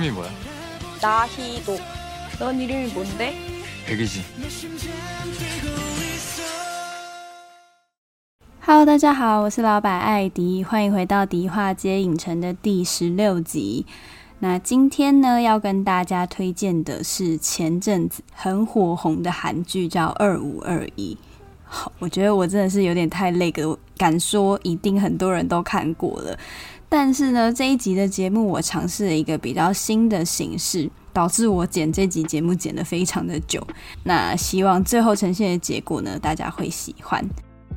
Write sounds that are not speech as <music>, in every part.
이름이뭐야나희도넌이름이뭔데 백이지 Hello，大家好，我是老板艾迪，欢迎回到迪化街影城的第十六集。那今天呢，要跟大家推荐的是前阵子很火红的韩剧，叫《二五二一》。好，我觉得我真的是有点太累了，敢说一定很多人都看过了。 但是呢，这一集的节目我尝试了一个比较新的形式，导致我剪这集节目剪得非常的久。那希望最后呈现的结果呢，大家会喜欢。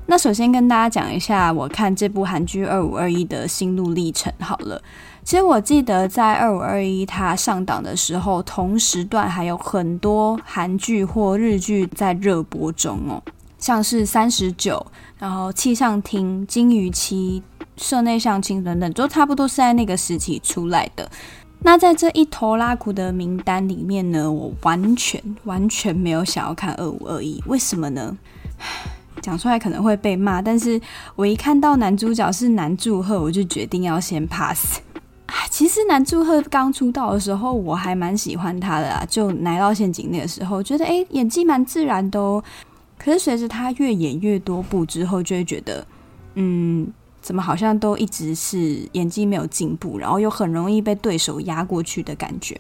那首先跟大家讲一下我看这部韩剧《二五二一》的心路历程好了。其实我记得在《二五二一》它上档的时候，同时段还有很多韩剧或日剧在热播中哦，像是《三十九》，然后《气象厅》、《金鱼妻》。社内相亲等等，就差不多是在那个时期出来的。那在这一头拉苦的名单里面呢，我完全完全没有想要看二五二一，为什么呢？<sighs> 讲出来可能会被骂，但是我一看到男主角是南柱赫，我就决定要先 pass。<sighs> 其实南柱赫刚出道的时候，我还蛮喜欢他的啊，就来到陷阱那个时候，觉得诶演技蛮自然的哦。可是随着他越演越多部之后，就会觉得嗯。怎么好像都一直是演技没有进步，然后又很容易被对手压过去的感觉。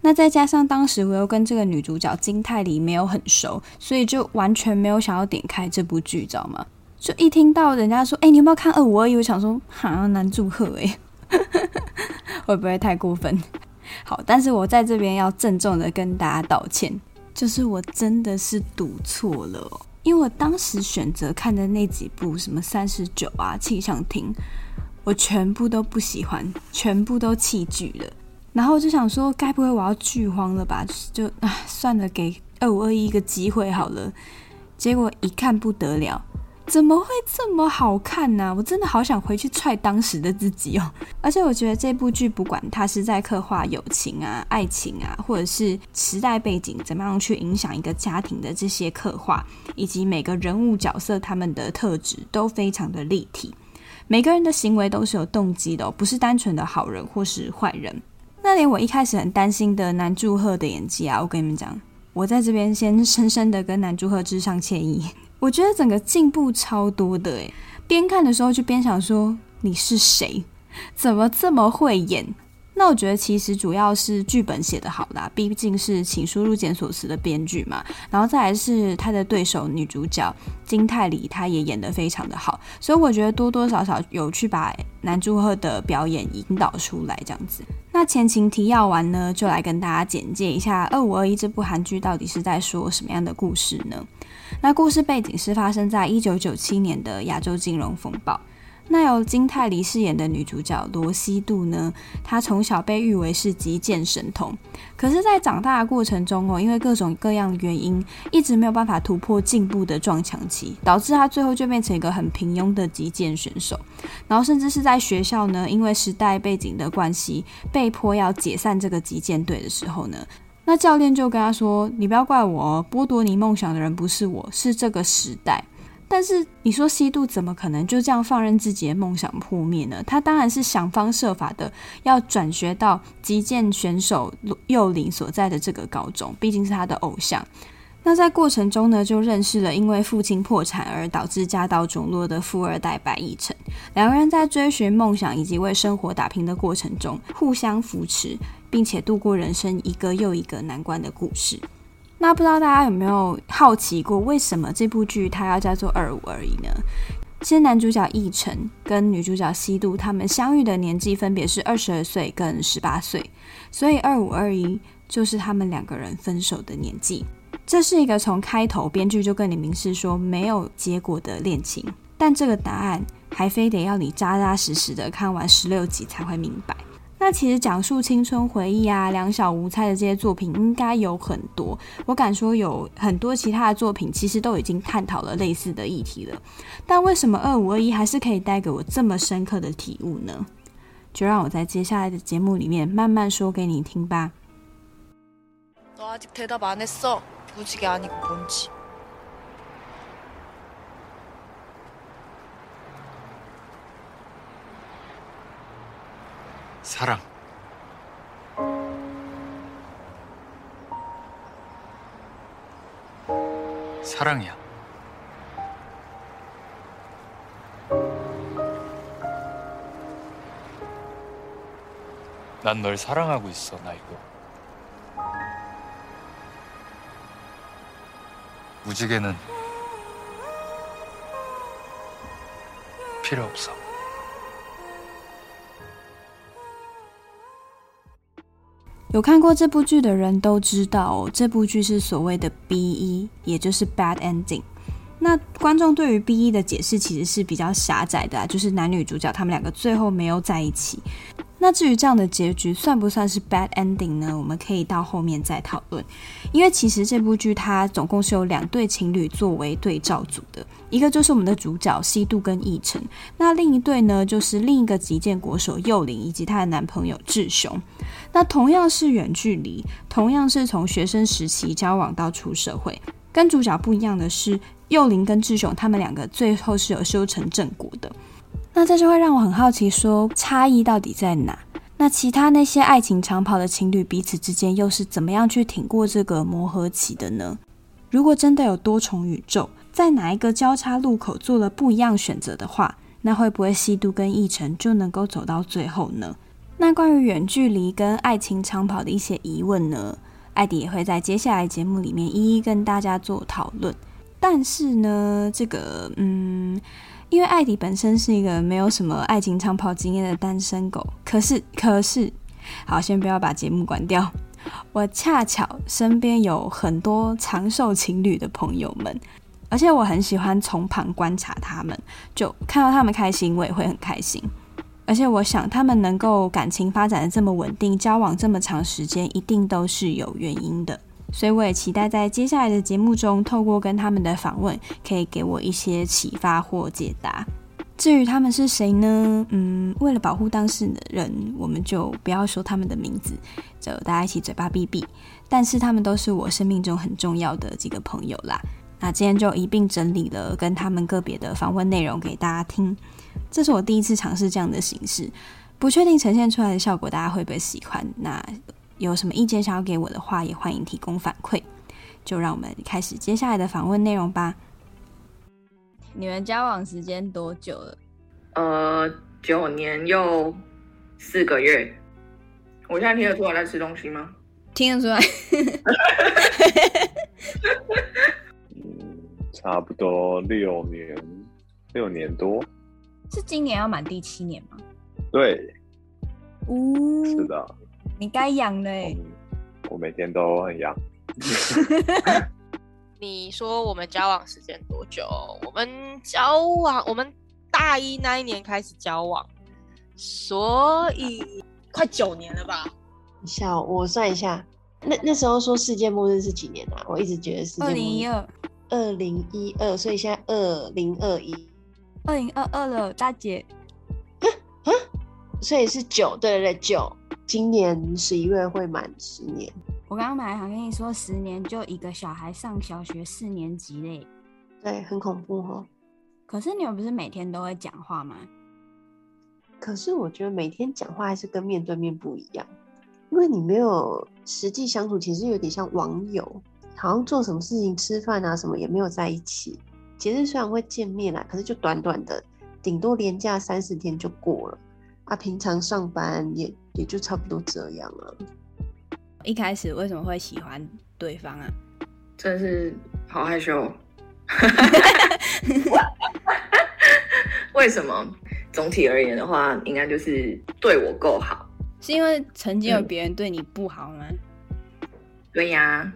那再加上当时我又跟这个女主角金泰梨没有很熟，所以就完全没有想要点开这部剧，知道吗？就一听到人家说：“哎，你有没有看二五二一？”我想说：“好，男祝贺哎，<laughs> 会不会太过分？”好，但是我在这边要郑重的跟大家道歉，就是我真的是赌错了。因为我当时选择看的那几部，什么三十九啊、气象厅，我全部都不喜欢，全部都弃剧了。然后我就想说，该不会我要剧荒了吧？就啊，算了，给二五二一一个机会好了。结果一看不得了。怎么会这么好看呢？我真的好想回去踹当时的自己哦！而且我觉得这部剧不管它是在刻画友情啊、爱情啊，或者是时代背景怎么样去影响一个家庭的这些刻画，以及每个人物角色他们的特质都非常的立体。每个人的行为都是有动机的，不是单纯的好人或是坏人。那连我一开始很担心的南柱赫的演技啊，我跟你们讲，我在这边先深深的跟南柱赫致上歉意。我觉得整个进步超多的诶，边看的时候就边想说，你是谁？怎么这么会演？那我觉得其实主要是剧本写得好啦，毕竟是请输入检索词的编剧嘛。然后再来是他的对手女主角金泰梨，她也演得非常的好，所以我觉得多多少少有去把南柱赫的表演引导出来这样子。那前情提要完呢，就来跟大家简介一下《二五二一》这部韩剧到底是在说什么样的故事呢？那故事背景是发生在一九九七年的亚洲金融风暴。那由金泰梨饰演的女主角罗希度呢，她从小被誉为是击剑神童，可是，在长大的过程中哦，因为各种各样原因，一直没有办法突破进步的撞墙期，导致她最后就变成一个很平庸的击剑选手。然后，甚至是在学校呢，因为时代背景的关系，被迫要解散这个击剑队的时候呢。那教练就跟他说：“你不要怪我哦，剥夺你梦想的人不是我，是这个时代。”但是你说西度怎么可能就这样放任自己的梦想破灭呢？他当然是想方设法的要转学到击剑选手幼林所在的这个高中，毕竟是他的偶像。那在过程中呢，就认识了因为父亲破产而导致家道中落的富二代白亦辰。两个人在追寻梦想以及为生活打拼的过程中，互相扶持。并且度过人生一个又一个难关的故事。那不知道大家有没有好奇过，为什么这部剧它要叫做《二五二一》呢？其实男主角奕成跟女主角希度他们相遇的年纪分别是二十二岁跟十八岁，所以二五二一就是他们两个人分手的年纪。这是一个从开头编剧就跟你明示说没有结果的恋情，但这个答案还非得要你扎扎实实的看完十六集才会明白。那其实讲述青春回忆啊、两小无猜的这些作品应该有很多，我敢说有很多其他的作品其实都已经探讨了类似的议题了。但为什么二五二一还是可以带给我这么深刻的体悟呢？就让我在接下来的节目里面慢慢说给你听吧。 사랑 사랑이야 난 널 사랑하고 있어, 나이고. 무지개는 필요 없어. 有看过这部剧的人都知道，这部剧是所谓的 BE，也就是 Bad Ending。那观众对于 BE 的解释其实是比较狭窄的，就是男女主角他们两个最后没有在一起。那至于这样的结局算不算是 bad ending 呢？我们可以到后面再讨论。因为其实这部剧它总共是有两对情侣作为对照组的，一个就是我们的主角西度跟奕成，那另一对呢就是另一个击剑国手幼林以及她的男朋友志雄。那同样是远距离，同样是从学生时期交往到出社会，跟主角不一样的是，幼林跟志雄他们两个最后是有修成正果的。那这就会让我很好奇，说差异到底在哪？那其他那些爱情长跑的情侣彼此之间又是怎么样去挺过这个磨合期的呢？如果真的有多重宇宙，在哪一个交叉路口做了不一样选择的话，那会不会西度跟奕成就能够走到最后呢？那关于远距离跟爱情长跑的一些疑问呢，艾迪也会在接下来节目里面一一跟大家做讨论。但是呢，这个嗯。因为艾迪本身是一个没有什么爱情长跑经验的单身狗，可是可是，好，先不要把节目关掉。我恰巧身边有很多长寿情侣的朋友们，而且我很喜欢从旁观察他们，就看到他们开心，我也会很开心。而且我想，他们能够感情发展的这么稳定，交往这么长时间，一定都是有原因的。所以我也期待在接下来的节目中，透过跟他们的访问，可以给我一些启发或解答。至于他们是谁呢？嗯，为了保护当事人，我们就不要说他们的名字，就大家一起嘴巴闭闭。但是他们都是我生命中很重要的几个朋友啦。那今天就一并整理了跟他们个别的访问内容给大家听。这是我第一次尝试这样的形式，不确定呈现出来的效果大家会不会喜欢。那。有什么意见想要给我的话，也欢迎提供反馈。就让我们开始接下来的访问内容吧。你们交往时间多久了？呃，九年又四个月。我现在听得出来在吃东西吗？听得出来。嗯，<laughs> 差不多六年，六年多。是今年要满第七年吗？对。呜、哦。是的。你该养嘞！我每天都很痒。<laughs> 你说我们交往时间多久？我们交往，我们大一那一年开始交往，所以 <laughs> 快九年了吧？下我算一下，那那时候说世界末日是几年啊？我一直觉得是二零一二，二零一二，所以现在二零二一，二零二二了，大姐。<laughs> 啊？所以是九，对对对，九。今年十一月会满十年。我刚刚本来想跟你说，十年就一个小孩上小学四年级嘞。对，很恐怖哦。可是你们不是每天都会讲话吗？可是我觉得每天讲话还是跟面对面不一样，因为你没有实际相处，其实有点像网友，好像做什么事情、吃饭啊什么也没有在一起。节日虽然会见面啦，可是就短短的，顶多连假三十天就过了。啊，平常上班也也就差不多这样啊。一开始为什么会喜欢对方啊？真是好害羞。<laughs> 为什么？总体而言的话，应该就是对我够好。是因为曾经有别人对你不好吗？嗯、对呀，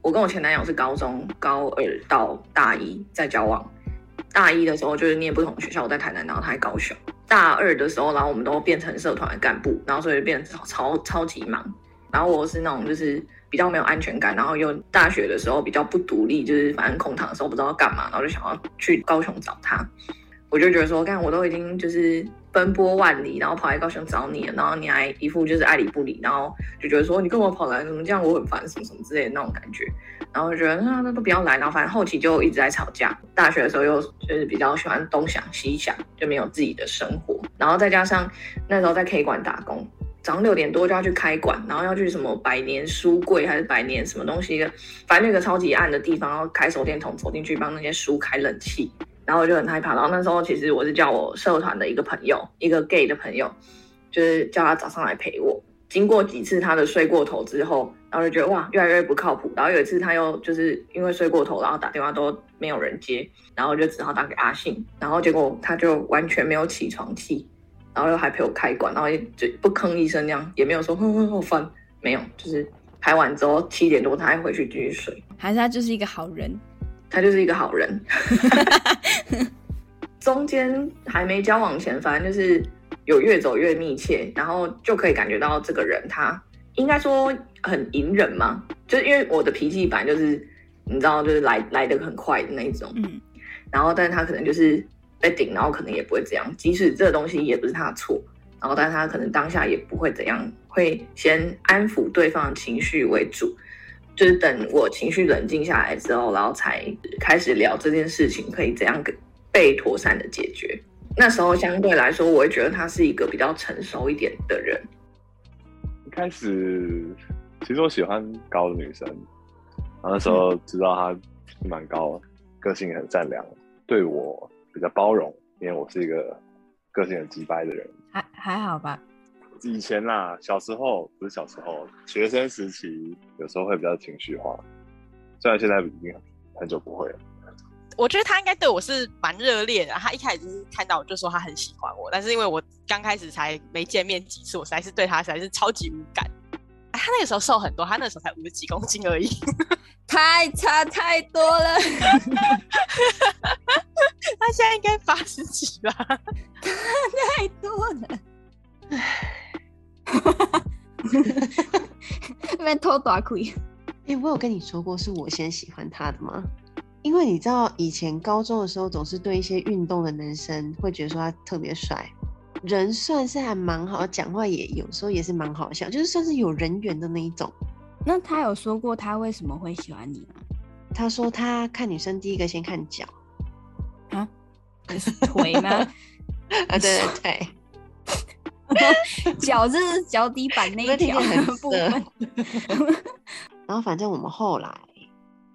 我跟我前男友是高中高二到大一在交往。大一的时候就是念不同学校，我在台南，然后他在高雄。大二的时候，然后我们都变成社团的干部，然后所以变超超超级忙。然后我是那种就是比较没有安全感，然后又大学的时候比较不独立，就是反正空堂的时候不知道要干嘛，然后就想要去高雄找他。我就觉得说，看我都已经就是奔波万里，然后跑来高雄找你，然后你还一副就是爱理不理，然后就觉得说你跟我跑来怎么这样，我很烦什么什么之类的那种感觉。然后就觉得那那都不要来，然后反正后期就一直在吵架。大学的时候又就是比较喜欢东想西想，就没有自己的生活。然后再加上那时候在 K 馆打工，早上六点多就要去开馆，然后要去什么百年书柜还是百年什么东西的，反正那个超级暗的地方，要开手电筒走进去帮那些书开冷气，然后我就很害怕。然后那时候其实我是叫我社团的一个朋友，一个 gay 的朋友，就是叫他早上来陪我。经过几次他的睡过头之后，然后就觉得哇，越来越不靠谱。然后有一次他又就是因为睡过头，然后打电话都没有人接，然后就只好打给阿信。然后结果他就完全没有起床气，然后又还陪我开馆，然后就不吭一声那样，也没有说哼哼好烦，没有，就是拍完之后七点多他还回去继续睡。还是他就是一个好人？他就是一个好人。<laughs> 中间还没交往前，反正就是。有越走越密切，然后就可以感觉到这个人他应该说很隐忍嘛，就是因为我的脾气本来就是你知道，就是来来的很快的那一种，嗯，然后但是他可能就是被顶，然后可能也不会这样，即使这个东西也不是他的错，然后但是他可能当下也不会怎样，会先安抚对方的情绪为主，就是等我情绪冷静下来之后，然后才开始聊这件事情可以怎样被妥善的解决。那时候相对来说，我会觉得他是一个比较成熟一点的人。一开始，其实我喜欢高的女生，然后那时候知道她蛮高，个性也很善良，对我比较包容，因为我是一个个性很直白的人。还还好吧？以前啦，小时候不是小时候，学生时期有时候会比较情绪化，虽然现在已经很久不会了。我觉得他应该对我是蛮热烈的。他一开始就是看到我就说他很喜欢我，但是因为我刚开始才没见面几次，我实在是对他实在是超级无感。哎，他那个时候瘦很多，他那时候才五十几公斤而已，<laughs> 太差太多了。他现在应该八十几吧？<laughs> 太多了。那 <laughs> 边偷大亏。哎，我有跟你说过是我先喜欢他的吗？因为你知道，以前高中的时候，总是对一些运动的男生会觉得说他特别帅，人算是还蛮好，讲话也有时候也是蛮好笑，就是算是有人缘的那一种。那他有说过他为什么会喜欢你吗？他说他看女生第一个先看脚，啊，<laughs> 是腿吗？啊，对对对，<laughs> <laughs> 脚是脚底板那一条部分。<laughs> 然后反正我们后来。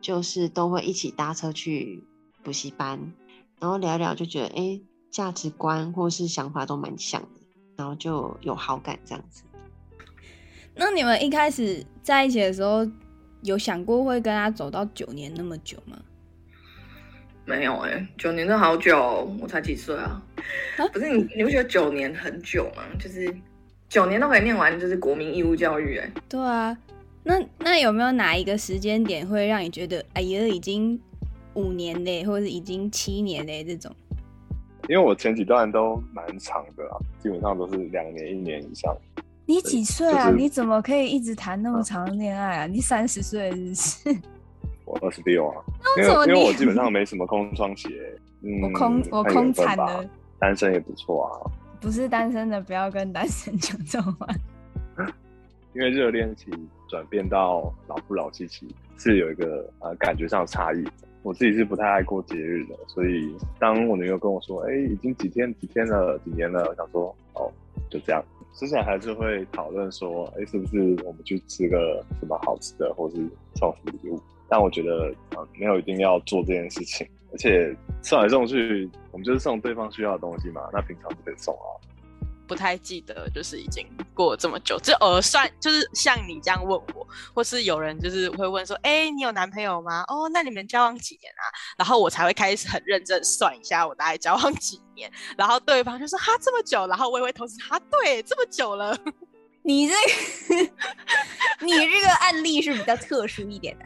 就是都会一起搭车去补习班，然后聊一聊就觉得哎，价值观或是想法都蛮像的，然后就有好感这样子。那你们一开始在一起的时候，有想过会跟他走到九年那么久吗？没有哎、欸，九年都好久，我才几岁啊？啊不是你，你不觉得九年很久吗？就是九年都可以念完，就是国民义务教育哎、欸。对啊。那那有没有哪一个时间点会让你觉得，哎呀，已经五年嘞，或者是已经七年嘞这种？因为我前几段都蛮长的啊，基本上都是两年、一年以上。你几岁啊？就是、你怎么可以一直谈那么长的恋爱啊？嗯、你三十岁是不是？我二十六啊，因为因为我基本上没什么空窗期、欸，嗯，我空我空惨了，单身也不错啊。不是单身的，不要跟单身讲这种话。因为热恋期转变到老夫老妻期是有一个呃感觉上的差异。我自己是不太爱过节日的，所以当我女友跟我说：“哎、欸，已经几天几天了，几年了。”我想说：“哦，就这样。”之前还是会讨论说：“哎、欸，是不是我们去吃个什么好吃的，或是送什么礼物？”但我觉得呃没有一定要做这件事情，而且送来送去，我们就是送对方需要的东西嘛，那平常就得送啊。不太记得，就是已经过了这么久，就偶尔算，就是像你这样问我，或是有人就是会问说，哎、你有男朋友吗？哦，那你们交往几年啊？然后我才会开始很认真算一下，我大概交往几年。然后对方就说，哈，这么久，然后我也会同时，哈，对，这么久了。<laughs> 你这个，<laughs> 你这个案例是比较特殊一点的。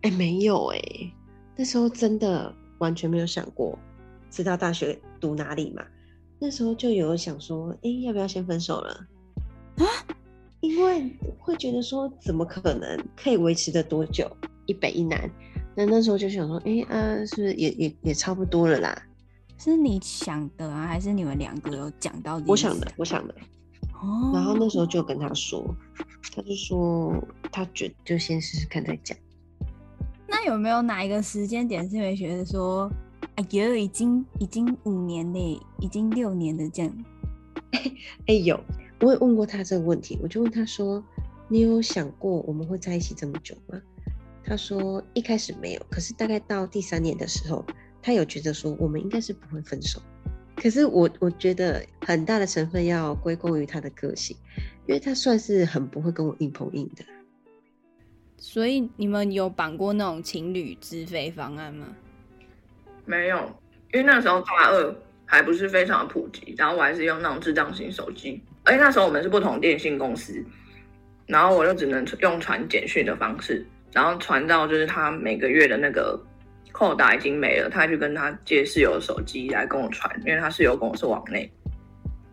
哎、欸，没有哎、欸，那时候真的完全没有想过，知道大学读哪里嘛。那时候就有想说，哎、欸，要不要先分手了？啊？因为会觉得说，怎么可能可以维持的多久？一北一南，那那时候就想说，哎、欸、啊，是不是也也也差不多了啦？是你想的啊，还是你们两个有讲到？我想的，我想的。哦。然后那时候就跟他说，他就说他觉就先试试看再讲。那有没有哪一个时间点是会觉得说？哎呦，已经已经五年嘞，已经六年了这样。<laughs> 哎、欸、有，我也问过他这个问题，我就问他说：“你有想过我们会在一起这么久吗？”他说：“一开始没有，可是大概到第三年的时候，他有觉得说我们应该是不会分手。可是我我觉得很大的成分要归功于他的个性，因为他算是很不会跟我硬碰硬的。所以你们有绑过那种情侣资费方案吗？”没有，因为那时候大二还不是非常的普及，然后我还是用那种智障型手机，而且那时候我们是不同电信公司，然后我就只能用传简讯的方式，然后传到就是他每个月的那个扣打已经没了，他就跟他借室友的手机来跟我传，因为他室友跟我是网内，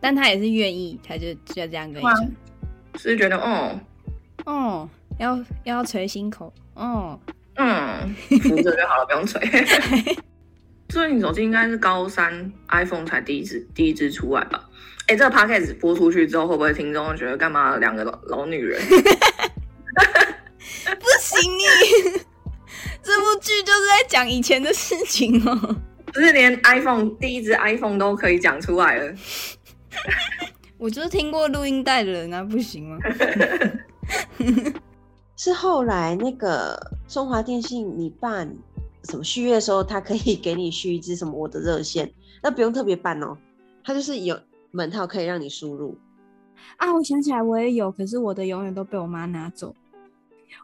但他也是愿意，他就就这样跟你讲，是觉得哦哦要要捶心口，哦嗯，扶着就好了，不用捶。<laughs> 所以你手机应该是高三 iPhone 才第一支第一支出来吧？哎、欸，这个 podcast 播出去之后，会不会听众觉得干嘛两个老老女人？<laughs> 不行你，你这部剧就是在讲以前的事情哦。不是连 iPhone 第一只 iPhone 都可以讲出来了。<laughs> 我就是听过录音带的人啊，不行吗？<laughs> 是后来那个中华电信你办。什么续约的时候，他可以给你续一支什么我的热线，那不用特别办哦，他就是有门号可以让你输入。啊，我想起来我也有，可是我的永远都被我妈拿走。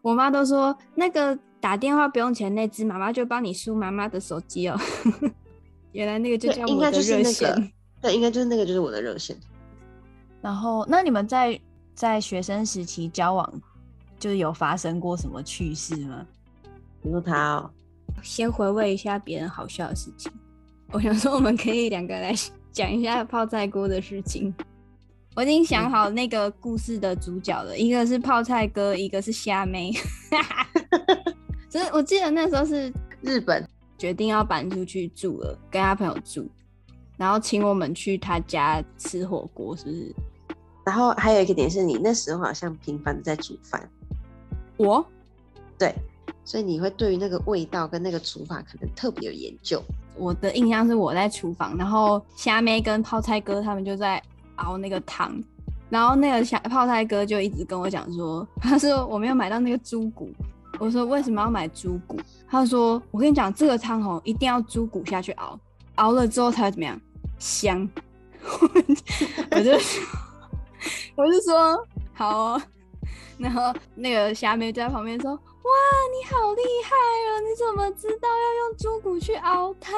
我妈都说那个打电话不用钱那只，妈妈就帮你输妈妈的手机哦。<laughs> 原来那个就叫我的热线，对，应该就是那个就是我的热线。然后，那你们在在学生时期交往，就是有发生过什么趣事吗？比如他哦。先回味一下别人好笑的事情。<laughs> 我想说，我们可以两个来讲一下泡菜锅的事情。我已经想好那个故事的主角了，一个是泡菜哥，一个是虾妹。<laughs> 所以我记得那时候是日本决定要搬出去住了，跟他朋友住，然后请我们去他家吃火锅，是不是？然后还有一个点是你那时候好像频繁的在煮饭。我？对。所以你会对于那个味道跟那个煮法可能特别有研究。我的印象是我在厨房，然后虾妹跟泡菜哥他们就在熬那个汤，然后那个虾泡菜哥就一直跟我讲说，<laughs> 他说我没有买到那个猪骨，我说为什么要买猪骨？他说我跟你讲这个汤哦一定要猪骨下去熬，熬了之后才会怎么样香。<laughs> 我就我就说好哦，然后那个虾妹就在旁边说。哇，你好厉害哦！你怎么知道要用猪骨去熬汤？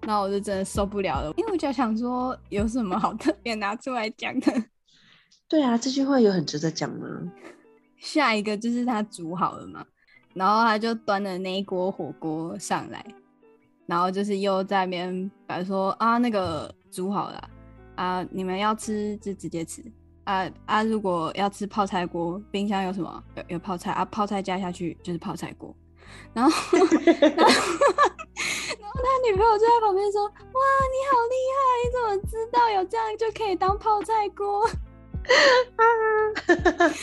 然后我就真的受不了了，因为我就想说，有什么好特别拿出来讲的？对啊，这句话有很值得讲吗？下一个就是他煮好了嘛，然后他就端了那一锅火锅上来，然后就是又在那边摆说啊，那个煮好了啊，你们要吃就直接吃。啊啊！如果要吃泡菜锅，冰箱有什么？有有泡菜啊，泡菜加下去就是泡菜锅。然后，<laughs> 然后，然后他女朋友就在旁边说：“哇，你好厉害！你怎么知道有这样就可以当泡菜锅？”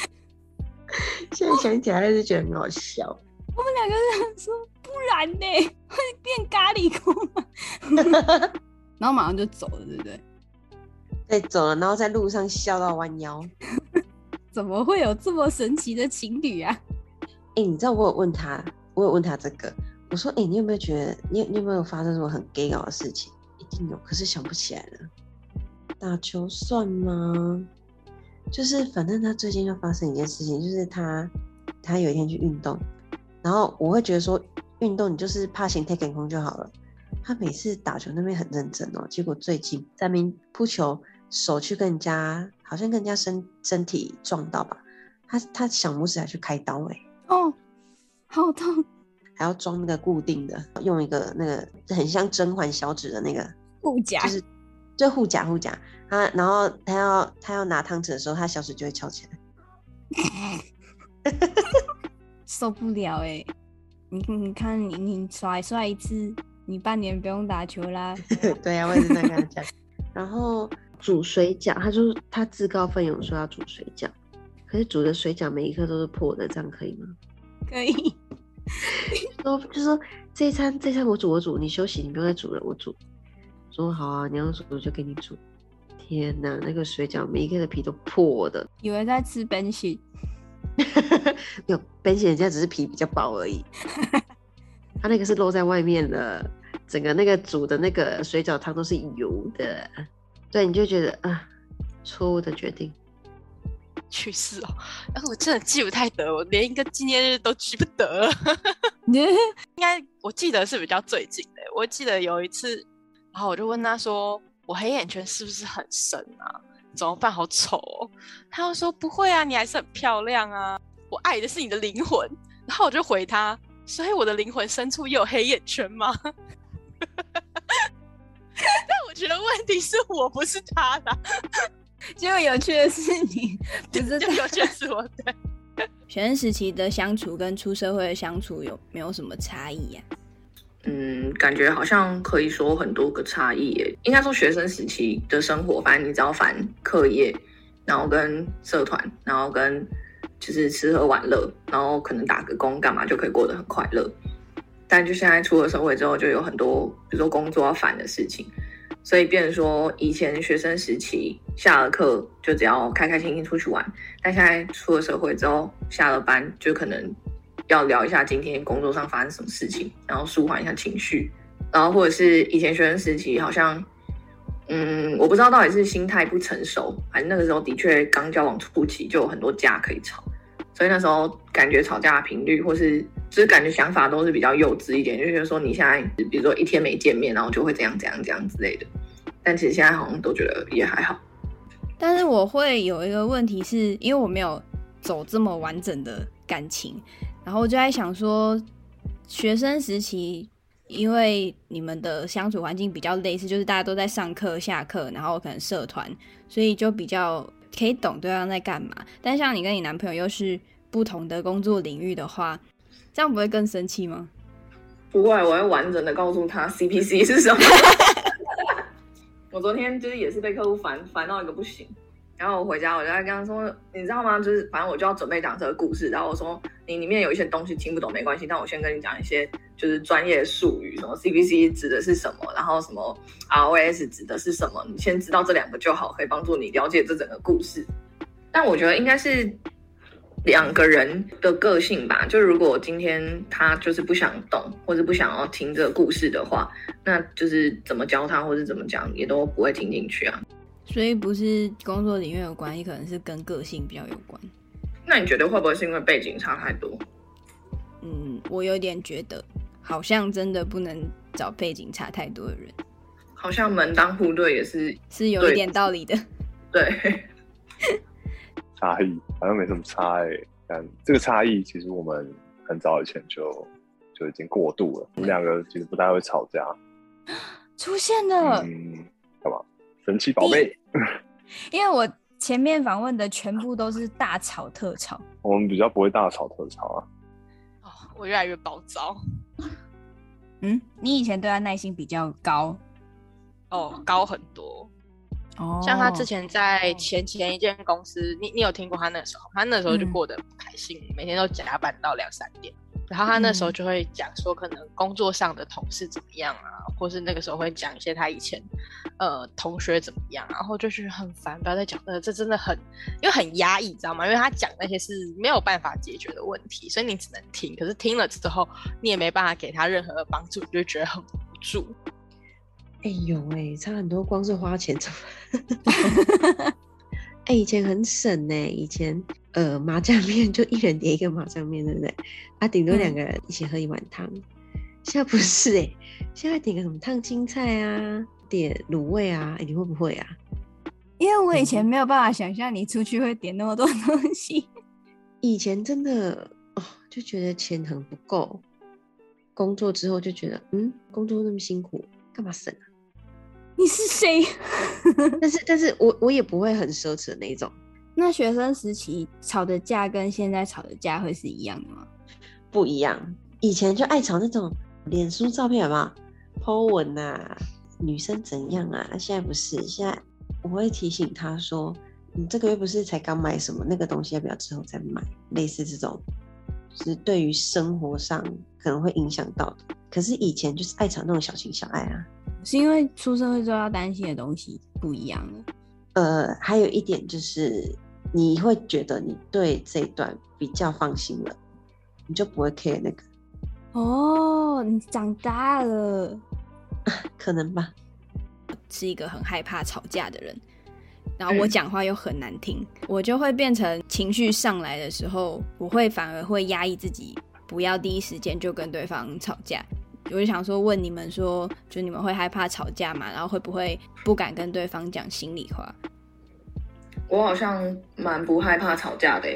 <laughs> 现在想起来还是觉得很好笑。我们两个人说：“不然呢？会 <laughs> 变咖喱锅吗？” <laughs> 然后马上就走了，对不对？对，走了，然后在路上笑到弯腰。怎么会有这么神奇的情侣啊？哎、欸，你知道我有问他，我有问他这个，我说，哎、欸，你有没有觉得，你你有没有发生什么很 gay 搞的事情？一定有，可是想不起来了。打球算吗？就是反正他最近就发生一件事情，就是他他有一天去运动，然后我会觉得说运动你就是怕形态感空就好了。他每次打球那边很认真哦，结果最近在那边扑球，手去跟人家好像跟人家身身体撞到吧，他他小拇指还去开刀哎、欸，哦，好痛，还要装那个固定的，用一个那个很像甄嬛小指的那个护甲，就是就护甲护甲，他然后他要他要拿汤匙的时候，他小指就会翘起来，<laughs> 受不了哎、欸，你你看你你甩甩一次。你半年不用打球啦。<laughs> 对呀、啊，我也是这样跟他讲。然后煮水饺，他就他自告奋勇说要煮水饺，可是煮的水饺每一颗都是破的，这样可以吗？可以。<laughs> 说就说这一餐这一餐我煮我煮，你休息，你不用再煮了，我煮。说好啊，你要煮我就给你煮。天哪，那个水饺每一个的皮都破的，以为在吃本喜。<laughs> 没有本喜，人家只是皮比较薄而已。<laughs> 他那个是露在外面的。整个那个煮的那个水饺汤都是油的，对，你就觉得啊，错误的决定，去世哦！然后我真的记不太得，我连一个纪念日都记不得。<laughs> 应该我记得是比较最近的，我记得有一次，然后我就问他说：“我黑眼圈是不是很深啊？怎么办？好丑哦！”他又说：“不会啊，你还是很漂亮啊，我爱的是你的灵魂。”然后我就回他：“所以我的灵魂深处也有黑眼圈吗？” <laughs> 但我觉得问题是我不是他啦。<laughs> 结果有趣的是你，不是就有趣的是我。对，<laughs> 学生时期的相处跟出社会的相处有没有什么差异呀？嗯，感觉好像可以说很多个差异耶。应该说学生时期的生活，反正你只要烦课业，然后跟社团，然后跟就是吃喝玩乐，然后可能打个工干嘛就可以过得很快乐。但就现在出了社会之后，就有很多比如说工作要烦的事情，所以变成说以前学生时期下了课就只要开开心心出去玩，但现在出了社会之后，下了班就可能要聊一下今天工作上发生什么事情，然后舒缓一下情绪，然后或者是以前学生时期好像，嗯，我不知道到底是心态不成熟，反正那个时候的确刚交往初期就有很多架可以吵。所以那时候感觉吵架的频率，或是就是感觉想法都是比较幼稚一点，就觉得说你现在比如说一天没见面，然后就会怎样怎样怎样之类的。但其实现在好像都觉得也还好。但是我会有一个问题，是因为我没有走这么完整的感情，然后我就在想说，学生时期因为你们的相处环境比较类似，就是大家都在上课、下课，然后可能社团，所以就比较。可以懂对方在干嘛，但像你跟你男朋友又是不同的工作领域的话，这样不会更生气吗？不会，我会完整的告诉他 CPC 是什么。<laughs> 我昨天就是也是被客户烦烦到一个不行。然后我回家，我就在跟他说，你知道吗？就是反正我就要准备讲这个故事。然后我说，你里面有一些东西听不懂没关系，但我先跟你讲一些就是专业术语，什么 CBC 指的是什么，然后什么 ROS 指的是什么，你先知道这两个就好，可以帮助你了解这整个故事。但我觉得应该是两个人的个性吧。就如果今天他就是不想懂，或者不想要听这个故事的话，那就是怎么教他，或者怎么讲，也都不会听进去啊。所以不是工作领域有关系，可能是跟个性比较有关。那你觉得会不会是因为背景差太多？嗯，我有点觉得，好像真的不能找背景差太多的人。好像门当户对也是是有一点道理的。对，<laughs> 差异好像没什么差欸，但这个差异其实我们很早以前就就已经过度了。我们两个其实不太会吵架。出现了。嗯，干嘛？神奇宝贝，因为我前面访问的全部都是大吵特吵，我们比较不会大吵特吵啊。哦，我越来越暴躁。嗯，你以前对他耐心比较高，哦，高很多。哦，像他之前在前前一间公司，你你有听过他那时候？他那时候就过得不开心，嗯、每天都加班到两三点。然后他那时候就会讲说，可能工作上的同事怎么样啊，嗯、或是那个时候会讲一些他以前呃同学怎么样，然后就是很烦，不要再讲了，这真的很因为很压抑，你知道吗？因为他讲那些是没有办法解决的问题，所以你只能听。可是听了之后，你也没办法给他任何的帮助，你就觉得很无助。哎、欸、有哎、欸，差很多，光是花钱。<laughs> 哎、欸，以前很省呢、欸，以前呃麻酱面就一人点一个麻酱面，对不对？啊，顶多两个人一起喝一碗汤。嗯、现在不是哎、欸，现在点个什么烫青菜啊，点卤味啊，你会不会啊？因为我以前没有办法想象你出去会点那么多东西。以前真的哦，就觉得钱很不够。工作之后就觉得，嗯，工作那么辛苦，干嘛省啊？你是谁？<laughs> 但是，但是我我也不会很奢侈的那种。那学生时期吵的架跟现在吵的架会是一样的吗？不一样。以前就爱吵那种脸书照片，好不好？po 文啊，女生怎样啊？现在不是，现在我会提醒他说，你这个月不是才刚买什么那个东西，要不要之后再买？类似这种，就是对于生活上可能会影响到的。可是以前就是爱吵那种小情小爱啊。是因为出社会之后要担心的东西不一样了。呃，还有一点就是，你会觉得你对这一段比较放心了，你就不会 care 那个。哦，你长大了，可能吧。是一个很害怕吵架的人，然后我讲话又很难听，嗯、我就会变成情绪上来的时候，我会反而会压抑自己，不要第一时间就跟对方吵架。我就想说，问你们说，就你们会害怕吵架吗？然后会不会不敢跟对方讲心里话？我好像蛮不害怕吵架的，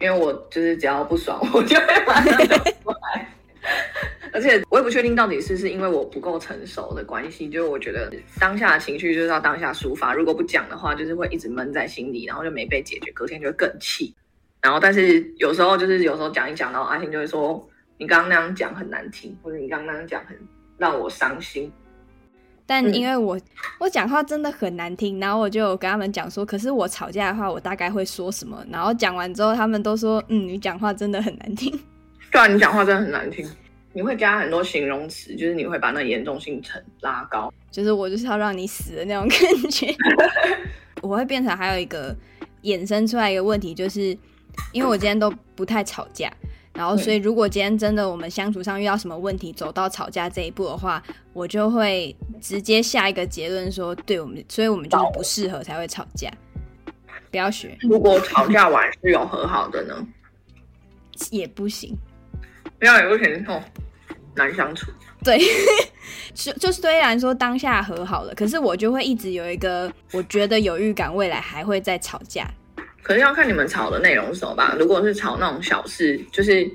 因为我就是只要不爽，<laughs> 我就会马上就出来。而且我也不确定到底是是因为我不够成熟的关系，就是我觉得当下的情绪就是要当下抒发，如果不讲的话，就是会一直闷在心里，然后就没被解决，隔天就会更气。然后但是有时候就是有时候讲一讲，然后阿信就会说。你刚刚那样讲很难听，或者你刚刚那样讲很让我伤心。但因为我、嗯、我讲话真的很难听，然后我就跟他们讲说，可是我吵架的话，我大概会说什么。然后讲完之后，他们都说，嗯，你讲话真的很难听。<laughs> 对啊，你讲话真的很难听。你会加很多形容词，就是你会把那严重性层拉高。就是我就是要让你死的那种感觉。<laughs> 我会变成还有一个衍生出来一个问题，就是因为我今天都不太吵架。然后，所以如果今天真的我们相处上遇到什么问题，走到吵架这一步的话，我就会直接下一个结论说，对我们，所以我们就是不适合才会吵架，不要学。如果吵架完是有和好的呢？也不行，不要也不行，哦，难相处。对，<laughs> 就就虽然说当下和好了，可是我就会一直有一个，我觉得有预感未来还会再吵架。可是要看你们吵的内容是什么吧。如果是吵那种小事，就是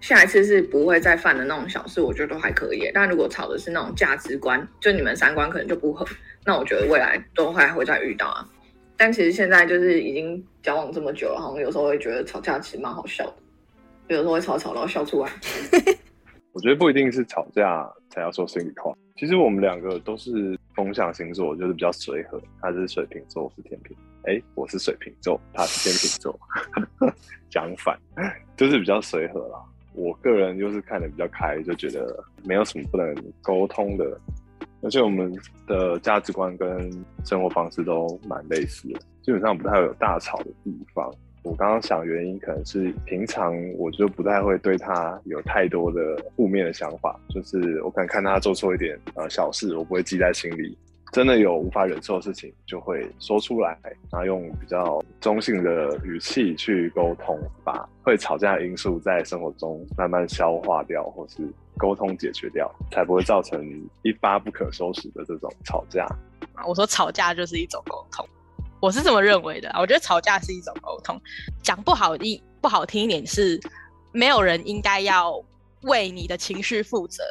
下一次是不会再犯的那种小事，我觉得都还可以。但如果吵的是那种价值观，就你们三观可能就不合，那我觉得未来都还会再遇到啊。但其实现在就是已经交往这么久了，好像有时候会觉得吵架其实蛮好笑的，有时候会吵吵到笑出来。<laughs> 我觉得不一定是吵架才要说心里话。其实我们两个都是风象星座，就是比较随和。他是水瓶座，我是天秤。哎，我是水瓶座，他是天秤座，讲反，就是比较随和啦。我个人就是看得比较开，就觉得没有什么不能沟通的，而且我们的价值观跟生活方式都蛮类似的，基本上不太会有大吵的地方。我刚刚想原因可能是平常我就不太会对他有太多的负面的想法，就是我可能看他做错一点呃小事，我不会记在心里。真的有无法忍受的事情，就会说出来，然后用比较中性的语气去沟通，把会吵架的因素在生活中慢慢消化掉，或是沟通解决掉，才不会造成一发不可收拾的这种吵架。我说吵架就是一种沟通，我是这么认为的。我觉得吵架是一种沟通，讲不好一不好听一点是，没有人应该要为你的情绪负责。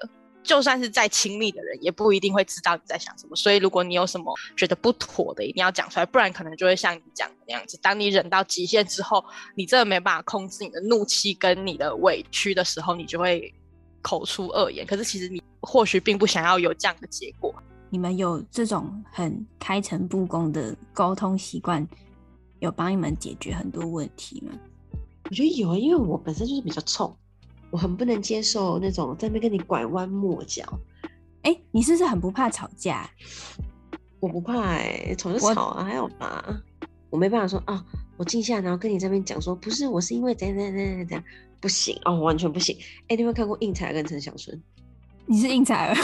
就算是再亲密的人，也不一定会知道你在想什么。所以，如果你有什么觉得不妥的，一定要讲出来，不然可能就会像你讲的那样子。当你忍到极限之后，你真的没办法控制你的怒气跟你的委屈的时候，你就会口出恶言。可是，其实你或许并不想要有这样的结果。你们有这种很开诚布公的沟通习惯，有帮你们解决很多问题吗？我觉得有，因为我本身就是比较冲。我很不能接受那种在那边跟你拐弯抹角。哎、欸，你是不是很不怕吵架？我不怕哎、欸，吵就吵啊，还好吧。我没办法说啊、哦，我静下然后跟你这边讲说，不是，我是因为怎样怎样怎样怎样，不行哦，完全不行。哎、欸，你有没有看过应采儿跟陈小春？你是应采儿？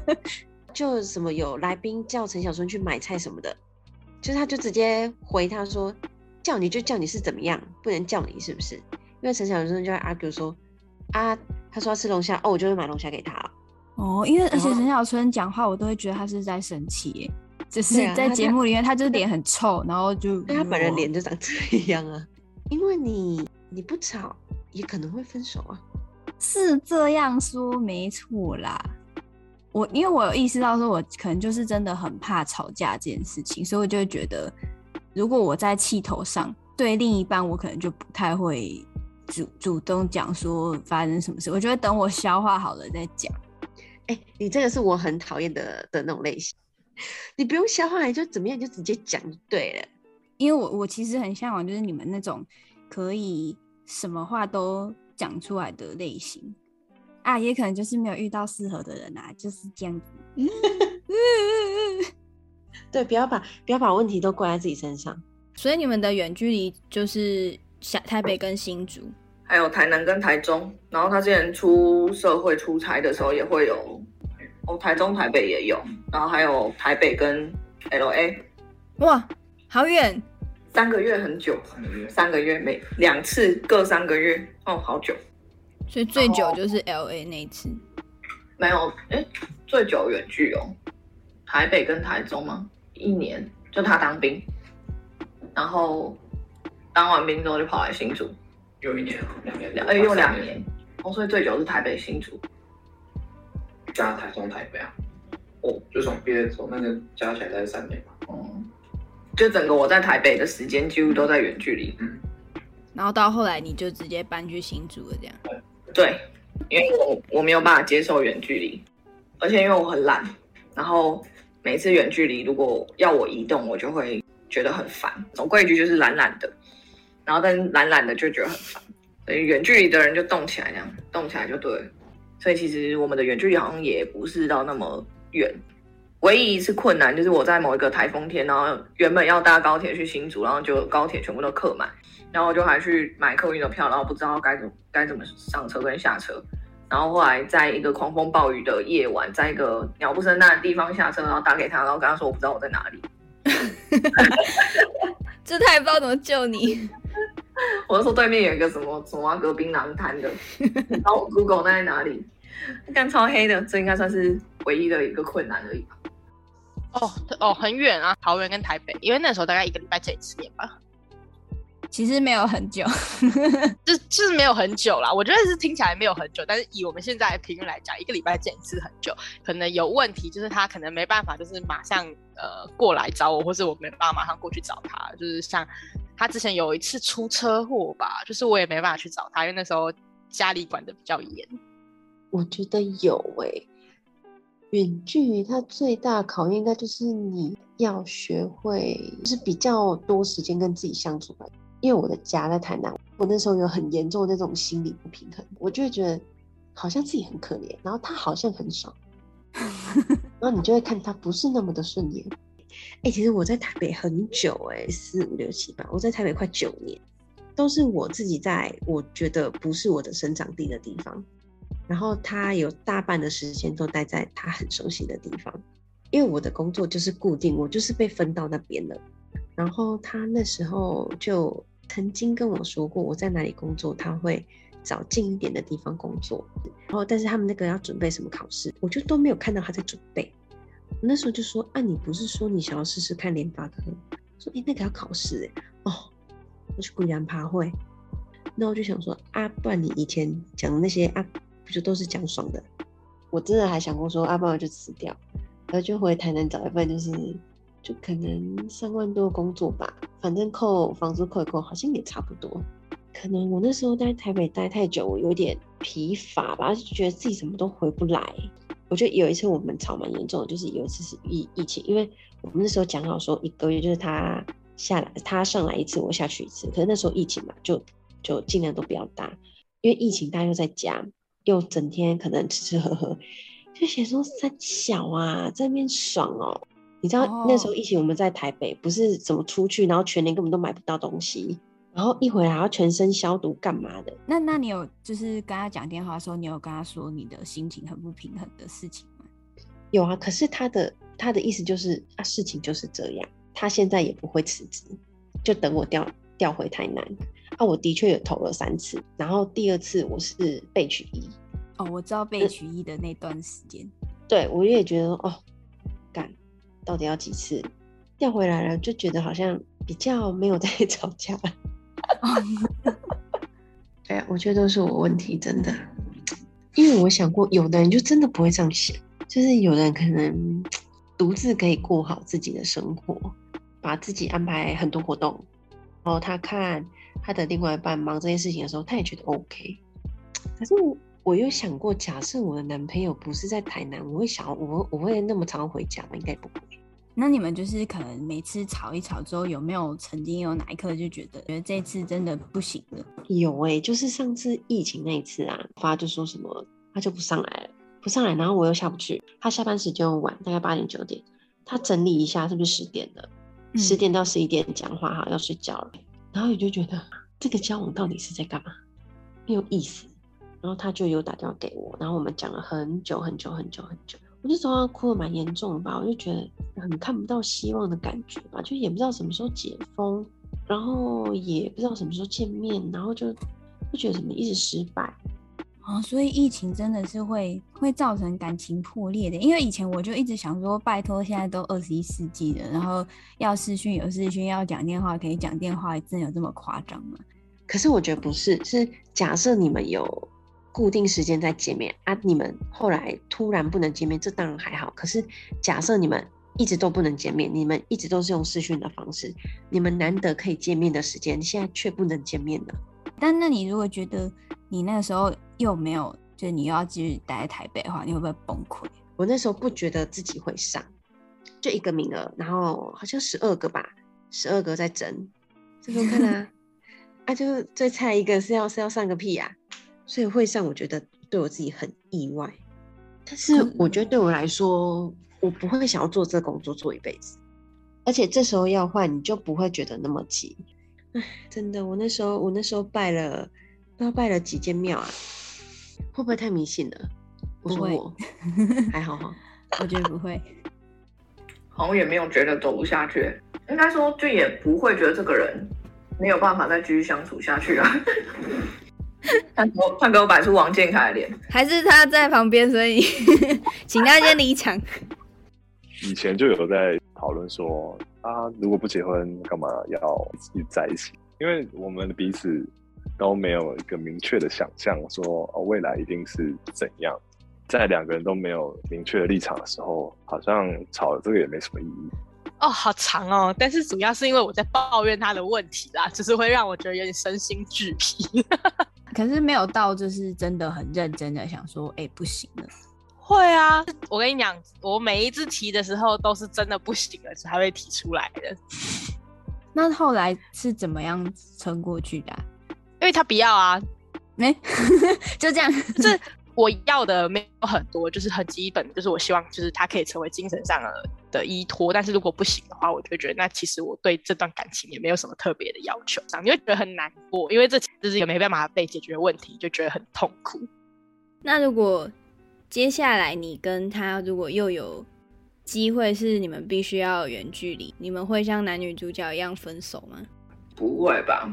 <laughs> 就什么有来宾叫陈小春去买菜什么的，就是他就直接回他说，叫你就叫你是怎么样，不能叫你是不是？因为陈小春就会 argue 说，啊，他说要吃龙虾，哦，我就会买龙虾给他。哦，因为而且陈小春讲话，我都会觉得他是在生气，就是在节目里面，他就是脸很臭，然后就，对他本人脸就长这样啊。因为你你不吵，也可能会分手啊。是这样说没错啦。我因为我有意识到说，我可能就是真的很怕吵架这件事情，所以我就会觉得，如果我在气头上对另一半，我可能就不太会主主动讲说发生什么事。我觉得等我消化好了再讲。哎、欸，你这个是我很讨厌的的那种类型，<laughs> 你不用消化，你就怎么样就直接讲就对了。因为我我其实很向往，就是你们那种可以什么话都讲出来的类型。啊，也可能就是没有遇到适合的人啊，就是这样子。<laughs> 对，不要把不要把问题都怪在自己身上。所以你们的远距离就是下台北跟新竹，还有台南跟台中。然后他之前出社会出差的时候也会有，哦，台中、台北也有。然后还有台北跟 LA。哇，好远，三个月很久，三个月每两次各三个月，哦，好久。所以最久就是 L A 那一次，没有，哎、欸，最久远距哦，台北跟台中吗？一年，就他当兵，然后当完兵之后就跑来新竹，有一年，两年，两，哎，又两年，哦，所以最久是台北新竹，加台中台北啊，哦，就从毕业之后那个加起来大概三年吧，嗯，就整个我在台北的时间几乎都在远距离，嗯，然后到后来你就直接搬去新竹了，这样。对，因为我我没有办法接受远距离，而且因为我很懒，然后每次远距离如果要我移动，我就会觉得很烦。总归一句就是懒懒的，然后但是懒懒的就觉得很烦，所以远距离的人就动起来，这样动起来就对。所以其实我们的远距离好像也不是到那么远，唯一一次困难就是我在某一个台风天，然后原本要搭高铁去新竹，然后就高铁全部都客满。然后我就还去买客运的票，然后不知道该怎该怎么上车跟下车，然后后来在一个狂风暴雨的夜晚，在一个鸟不生蛋的地方下车，然后打给他，然后跟他说我不知道我在哪里，<laughs> 这他也不知道怎么救你。<laughs> 我就说对面有一个什么什么隔槟榔摊的，<laughs> 然后我 Google 那在哪里，干超黑的，这应该算是唯一的一个困难而已吧。哦哦，很远啊，桃园跟台北，因为那时候大概一个礼拜见一次面吧。其实没有很久，<laughs> 就就是没有很久啦。我觉得是听起来没有很久，但是以我们现在的平均来讲，一个礼拜见一次很久。可能有问题，就是他可能没办法，就是马上呃过来找我，或是我没办法马上过去找他。就是像他之前有一次出车祸吧，就是我也没办法去找他，因为那时候家里管的比较严。我觉得有诶、欸，远距离它最大考验应该就是你要学会，就是比较多时间跟自己相处吧。因为我的家在台南，我那时候有很严重的那种心理不平衡，我就会觉得好像自己很可怜，然后他好像很爽，<laughs> 然后你就会看他不是那么的顺眼。哎、欸，其实我在台北很久、欸，哎，四五六七八，我在台北快九年，都是我自己在我觉得不是我的生长地的地方，然后他有大半的时间都待在他很熟悉的地方，因为我的工作就是固定，我就是被分到那边的，然后他那时候就。曾经跟我说过，我在哪里工作，他会找近一点的地方工作。然后，但是他们那个要准备什么考试，我就都没有看到他在准备。那时候就说：“啊，你不是说你想要试试看联发科？”说：“哎、那个要考试哎。”哦，我去果然爬会。那我就想说：“啊，不然你以前讲的那些啊，不就都是讲爽的？”我真的还想过说：“啊，不然我就辞掉，然后就回台南找一份就是。”就可能三万多工作吧，反正扣房租扣一扣，好像也差不多。可能我那时候在台北待太久，我有点疲乏吧，就觉得自己什么都回不来。我觉得有一次我们吵蛮严重的，就是有一次是疫疫情，因为我们那时候讲好说一个月就是他下来，他上来一次，我下去一次。可是那时候疫情嘛，就就尽量都不要搭，因为疫情大家又在家，又整天可能吃吃喝喝，就写说三小啊，在那边爽哦。你知道那时候疫情，我们在台北，不是怎么出去，然后全年根本都买不到东西，然后一回来还要全身消毒干嘛的？那那你有就是跟他讲电话的时候，你有跟他说你的心情很不平衡的事情吗？有啊，可是他的他的意思就是啊，事情就是这样，他现在也不会辞职，就等我调调回台南。啊，我的确有投了三次，然后第二次我是被取一。哦，我知道被取一的那段时间。对，我也觉得哦，干，到底要几次？调回来了，就觉得好像比较没有在 <laughs> 吵架。对啊，我觉得都是我问题，真的。因为我想过，有的人就真的不会这样想，就是有人可能独自可以过好自己的生活，把自己安排很多活动，然后他看他的另外一半忙这件事情的时候，他也觉得 OK。可是我我有想过，假设我的男朋友不是在台南，我会想，我我会那么常回家吗？应该不会。那你们就是可能每次吵一吵之后，有没有曾经有哪一刻就觉得，觉得这次真的不行了？有哎、欸，就是上次疫情那一次啊，发就说什么他就不上来了，不上来，然后我又下不去，他下班时间晚，大概八点九点，他整理一下是不是十点了？十、嗯、点到十一点讲话哈，要睡觉了，然后你就觉得这个交往到底是在干嘛？没有意思。然后他就有打电话给我，然后我们讲了很久很久很久很久。我那时候哭的蛮严重的吧，我就觉得很看不到希望的感觉吧，就也不知道什么时候解封，然后也不知道什么时候见面，然后就就觉得怎么一直失败啊、哦，所以疫情真的是会会造成感情破裂的。因为以前我就一直想说，拜托，现在都二十一世纪了，然后要视讯有视讯，要讲电话可以讲电话，真的有这么夸张吗？可是我觉得不是，是假设你们有。固定时间再见面啊！你们后来突然不能见面，这当然还好。可是假设你们一直都不能见面，你们一直都是用视讯的方式，你们难得可以见面的时间，现在却不能见面了。但那你如果觉得你那个时候又没有，就是你又要继续待在台北的话，你会不会崩溃？我那时候不觉得自己会上，就一个名额，然后好像十二个吧，十二个在争，这边看啊，<laughs> 啊，就是最菜一个是要是要上个屁呀、啊！所以会上，我觉得对我自己很意外，但是我觉得对我来说，我不会想要做这工作做一辈子，而且这时候要换，你就不会觉得那么急。哎，真的，我那时候我那时候拜了，不知道拜了几间庙啊，会不会太迷信了？我说我 <laughs> 还好哈，我觉得不会，<laughs> 好像也没有觉得走不下去，应该说就也不会觉得这个人没有办法再继续相处下去啊。<laughs> 他给我，他给我摆出王建凯的脸，还是他在旁边，所以 <laughs> 请他先离场。以前就有在讨论说，啊，如果不结婚，干嘛要一直在一起？因为我们彼此都没有一个明确的想象，说哦，未来一定是怎样。在两个人都没有明确的立场的时候，好像吵这个也没什么意义。哦，好长哦，但是主要是因为我在抱怨他的问题啦，就是会让我觉得有点身心俱疲。<laughs> 可是没有到，就是真的很认真的想说，哎、欸，不行了。会啊，我跟你讲，我每一次提的时候都是真的不行了才会提出来的。那后来是怎么样撑过去的、啊？因为他不要啊，没、欸，<laughs> 就这样。这我要的没有很多，就是很基本，就是我希望就是他可以成为精神上的的依托。但是如果不行的话，我就觉得那其实我对这段感情也没有什么特别的要求，这样你会觉得很难过，因为这其实是一个没办法被解决问题，就觉得很痛苦。那如果接下来你跟他如果又有机会是你们必须要远距离，你们会像男女主角一样分手吗？不会吧？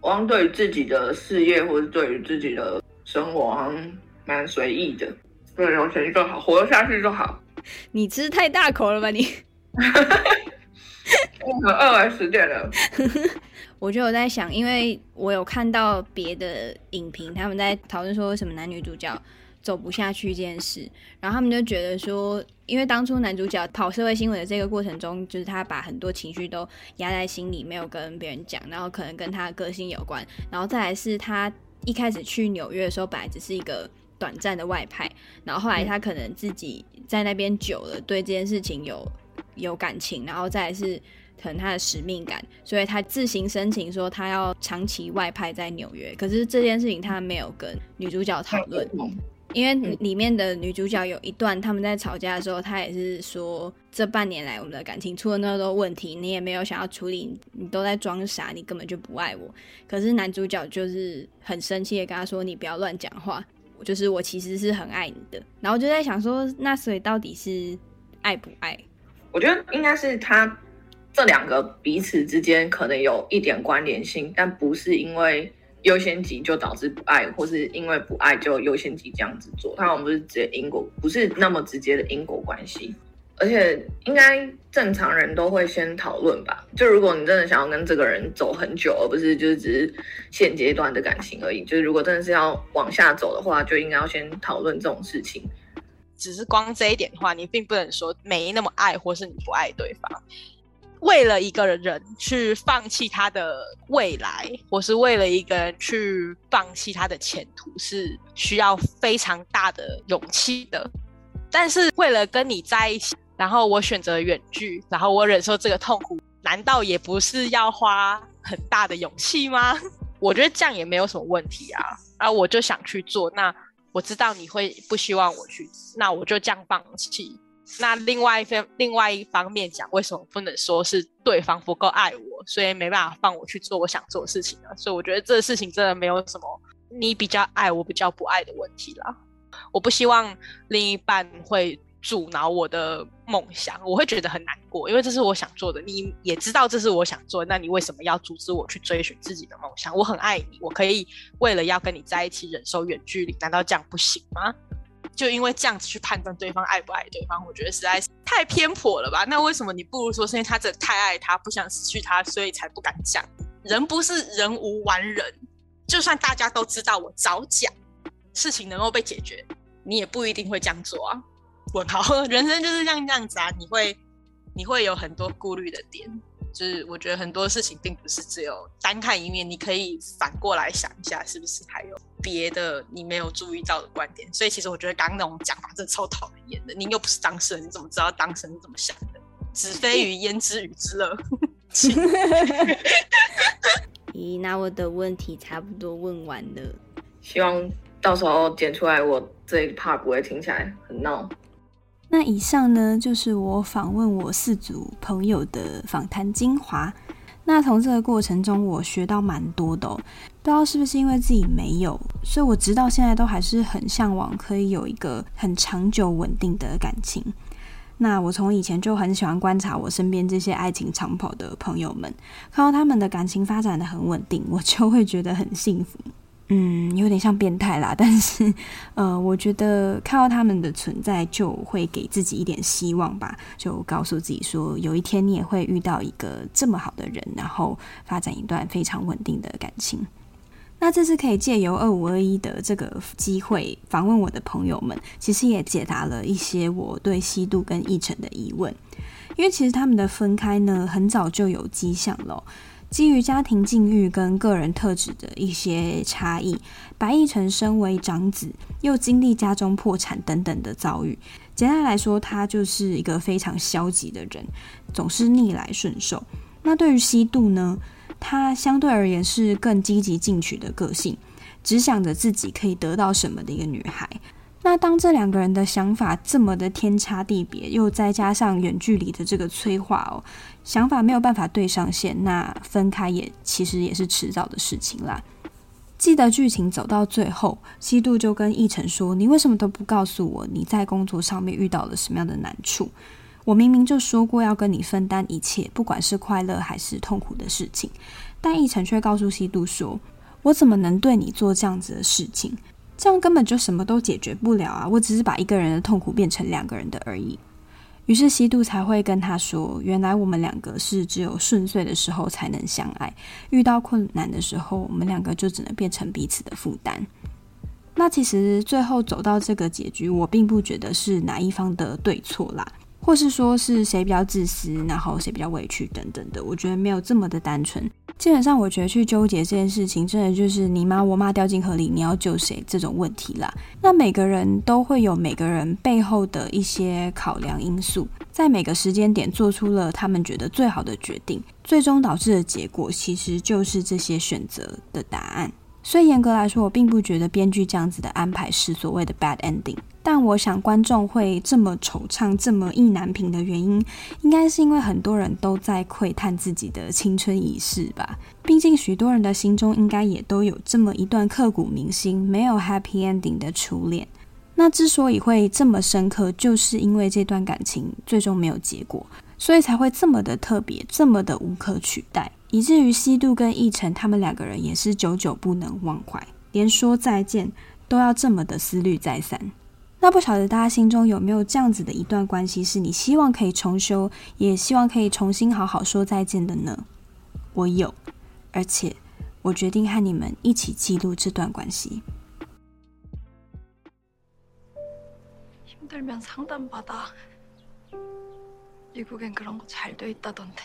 我对于自己的事业或者对于自己的生活，好像。蛮随意的，对，有钱就好，活得下去就好。你吃太大口了吧你？我 <laughs> 很饿了，十点了。<laughs> 我就有在想，因为我有看到别的影评，他们在讨论说什么男女主角走不下去这件事，然后他们就觉得说，因为当初男主角跑社会新闻的这个过程中，就是他把很多情绪都压在心里，没有跟别人讲，然后可能跟他的个性有关，然后再来是他一开始去纽约的时候，本来只是一个。短暂的外派，然后后来他可能自己在那边久了，对这件事情有有感情，然后再来是可能他的使命感，所以他自行申请说他要长期外派在纽约。可是这件事情他没有跟女主角讨论，因为里面的女主角有一段他们在吵架的时候，他也是说这半年来我们的感情出了那么多问题，你也没有想要处理，你都在装傻，你根本就不爱我。可是男主角就是很生气的跟他说：“你不要乱讲话。”就是我其实是很爱你的。然后就在想说，那所以到底是爱不爱？我觉得应该是他这两个彼此之间可能有一点关联性，但不是因为优先级就导致不爱，或是因为不爱就优先级这样子做。他们不是直接因果，不是那么直接的因果关系。而且应该正常人都会先讨论吧。就如果你真的想要跟这个人走很久，而不是就是只是现阶段的感情而已。就是如果真的是要往下走的话，就应该要先讨论这种事情。只是光这一点的话，你并不能说没那么爱，或是你不爱对方。为了一个人去放弃他的未来，或是为了一个人去放弃他的前途，是需要非常大的勇气的。但是为了跟你在一起。然后我选择远距，然后我忍受这个痛苦，难道也不是要花很大的勇气吗？<laughs> 我觉得这样也没有什么问题啊。啊，我就想去做，那我知道你会不希望我去，那我就这样放弃。那另外一方另外一方面讲，为什么不能说是对方不够爱我，所以没办法放我去做我想做的事情呢？所以我觉得这个事情真的没有什么你比较爱我比较不爱的问题啦。我不希望另一半会。阻挠我的梦想，我会觉得很难过，因为这是我想做的。你也知道这是我想做，那你为什么要阻止我去追寻自己的梦想？我很爱你，我可以为了要跟你在一起忍受远距离，难道这样不行吗？就因为这样子去判断对方爱不爱对方，我觉得实在是太偏颇了吧？那为什么你不如说是因为他真的太爱他，不想失去他，所以才不敢讲？人不是人无完人，就算大家都知道我早讲，事情能够被解决，你也不一定会这样做啊。问号，<laughs> 人生就是像这样子啊，你会你会有很多顾虑的点，就是我觉得很多事情并不是只有单看一面，你可以反过来想一下，是不是还有别的你没有注意到的观点？所以其实我觉得刚刚那种讲法真的超讨厌的，你又不是当事人，你怎么知道当事人怎么想的？子非鱼焉知鱼之乐？<laughs> <laughs> 咦，那我的问题差不多问完了，希望到时候剪出来，我这一 part 不会听起来很闹。那以上呢，就是我访问我四组朋友的访谈精华。那从这个过程中，我学到蛮多的哦。不知道是不是因为自己没有，所以我直到现在都还是很向往可以有一个很长久稳定的感情。那我从以前就很喜欢观察我身边这些爱情长跑的朋友们，看到他们的感情发展得很稳定，我就会觉得很幸福。嗯，有点像变态啦，<laughs> 但是，呃，我觉得看到他们的存在，就会给自己一点希望吧，就告诉自己说，有一天你也会遇到一个这么好的人，然后发展一段非常稳定的感情。那这次可以借由二五二一的这个机会访问我的朋友们，其实也解答了一些我对西度跟奕晨的疑问，因为其实他们的分开呢，很早就有迹象了。基于家庭境遇跟个人特质的一些差异，白亦辰身为长子，又经历家中破产等等的遭遇，简单来说，他就是一个非常消极的人，总是逆来顺受。那对于西渡呢，他相对而言是更积极进取的个性，只想着自己可以得到什么的一个女孩。那当这两个人的想法这么的天差地别，又再加上远距离的这个催化哦，想法没有办法对上线，那分开也其实也是迟早的事情啦。记得剧情走到最后，西度就跟奕成说：“你为什么都不告诉我你在工作上面遇到了什么样的难处？我明明就说过要跟你分担一切，不管是快乐还是痛苦的事情。”但奕成却告诉西度说：“我怎么能对你做这样子的事情？”这样根本就什么都解决不了啊！我只是把一个人的痛苦变成两个人的而已。于是西度才会跟他说：“原来我们两个是只有顺遂的时候才能相爱，遇到困难的时候，我们两个就只能变成彼此的负担。”那其实最后走到这个结局，我并不觉得是哪一方的对错啦。或是说是谁比较自私，然后谁比较委屈等等的，我觉得没有这么的单纯。基本上，我觉得去纠结这件事情，真的就是你妈我妈掉进河里，你要救谁这种问题啦。那每个人都会有每个人背后的一些考量因素，在每个时间点做出了他们觉得最好的决定，最终导致的结果其实就是这些选择的答案。所以严格来说，我并不觉得编剧这样子的安排是所谓的 bad ending。但我想观众会这么惆怅、这么意难平的原因，应该是因为很多人都在窥探自己的青春仪式吧。毕竟许多人的心中应该也都有这么一段刻骨铭心、没有 happy ending 的初恋。那之所以会这么深刻，就是因为这段感情最终没有结果，所以才会这么的特别，这么的无可取代，以至于希度跟奕成他们两个人也是久久不能忘怀，连说再见都要这么的思虑再三。那不晓得大家心中有没有这样子的一段关系，是你希望可以重修，也希望可以重新好好说再见的呢？我有，而且我决定和你们一起记录这段关系。힘들면상담받아미국엔그런거잘돼있다던데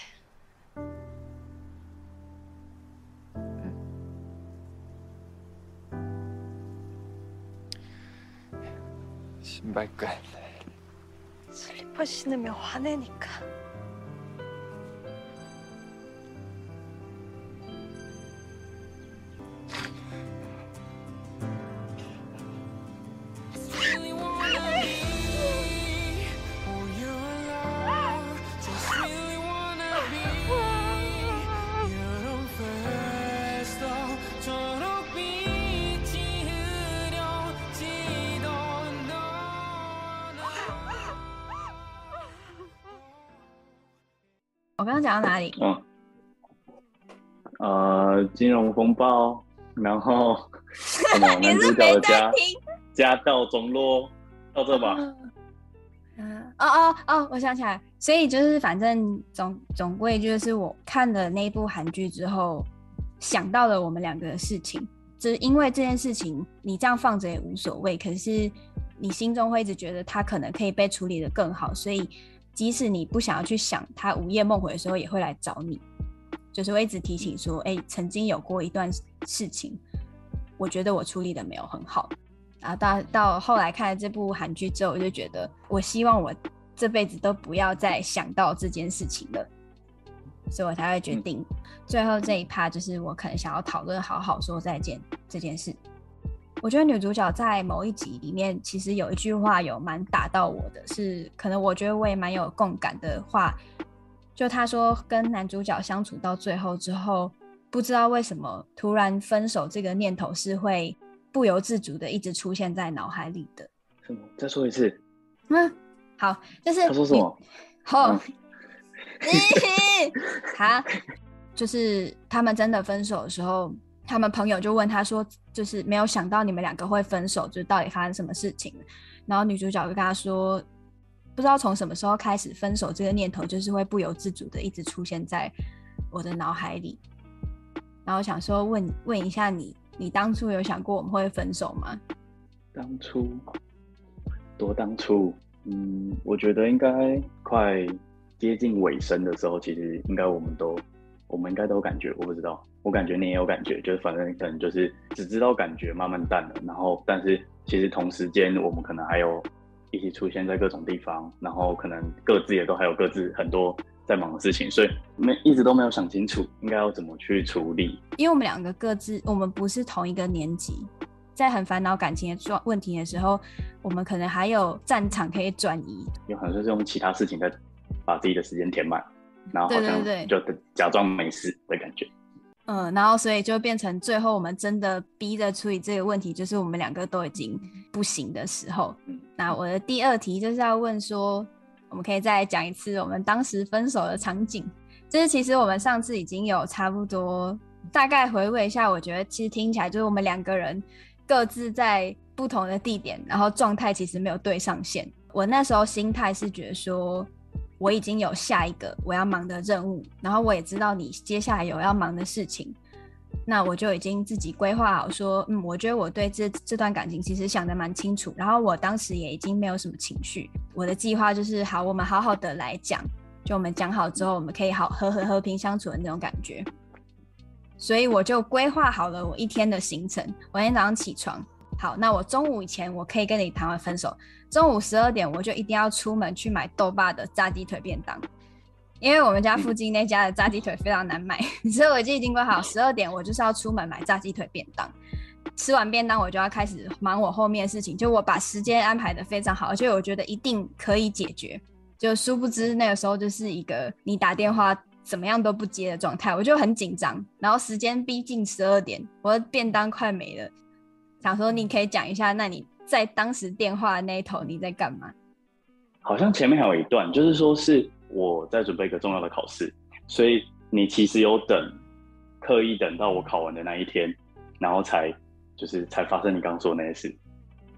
신발끈 슬리퍼 신으면 화내니까. ”讲到哪里？嗯，呃，金融风暴，然后 <laughs> 什么男主角的家家道中落，到这吧。嗯，哦哦哦，我想起来，所以就是反正总总归就是我看了那部韩剧之后，想到了我们两个的事情，就是因为这件事情你这样放着也无所谓，可是你心中会一直觉得他可能可以被处理得更好，所以即使你不想要去想他午夜梦回的时候，也会来找你，就是会一直提醒说，哎、欸，曾经有过一段事情，我觉得我处理的没有很好。然后到到后来看了这部韩剧之后，我就觉得，我希望我这辈子都不要再想到这件事情了，所以我才会决定最后这一趴就是我可能想要讨论好好说再见这件事。我觉得女主角在某一集里面，其实有一句话有蛮打到我的，是可能我觉得我也蛮有共感的话，就她说跟男主角相处到最后之后，不知道为什么突然分手这个念头是会。不由自主的一直出现在脑海里的。什么？再说一次。嗯，好，就是他说什么？好，<laughs> 好，就是他们真的分手的时候，他们朋友就问他说，就是没有想到你们两个会分手，就到底发生什么事情？然后女主角就跟他说，不知道从什么时候开始，分手这个念头就是会不由自主的一直出现在我的脑海里。然后想说问问一下你。你当初有想过我们会分手吗？当初，多当初，嗯，我觉得应该快接近尾声的时候，其实应该我们都，我们应该都有感觉，我不知道，我感觉你也有感觉，就是反正可能就是只知道感觉慢慢淡了，然后但是其实同时间我们可能还有一起出现在各种地方，然后可能各自也都还有各自很多。在忙的事情，所以没一直都没有想清楚应该要怎么去处理。因为我们两个各自，我们不是同一个年级，在很烦恼感情的状问题的时候，我们可能还有战场可以转移。有可能就是用其他事情在把自己的时间填满，然后好像就假装没事的感觉。嗯，然后所以就变成最后我们真的逼着处理这个问题，就是我们两个都已经不行的时候。嗯，那我的第二题就是要问说。我们可以再讲一次我们当时分手的场景。就是其实我们上次已经有差不多大概回味一下，我觉得其实听起来就是我们两个人各自在不同的地点，然后状态其实没有对上线。我那时候心态是觉得说，我已经有下一个我要忙的任务，然后我也知道你接下来有要忙的事情。那我就已经自己规划好，说，嗯，我觉得我对这这段感情其实想得蛮清楚，然后我当时也已经没有什么情绪。我的计划就是，好，我们好好的来讲，就我们讲好之后，我们可以好和和和平相处的那种感觉。所以我就规划好了我一天的行程。我今天早上起床，好，那我中午以前我可以跟你谈完分手，中午十二点我就一定要出门去买豆爸的炸鸡腿便当。因为我们家附近那家的炸鸡腿非常难买，<laughs> 所以我就已经规划好十二点我就是要出门买炸鸡腿便当。吃完便当我就要开始忙我后面的事情，就我把时间安排得非常好，而且我觉得一定可以解决。就殊不知那个时候就是一个你打电话怎么样都不接的状态，我就很紧张。然后时间逼近十二点，我的便当快没了，想说你可以讲一下，那你在当时电话的那一头你在干嘛？好像前面还有一段，就是说是我在准备一个重要的考试，所以你其实有等，刻意等到我考完的那一天，然后才就是才发生你刚刚说的那些事。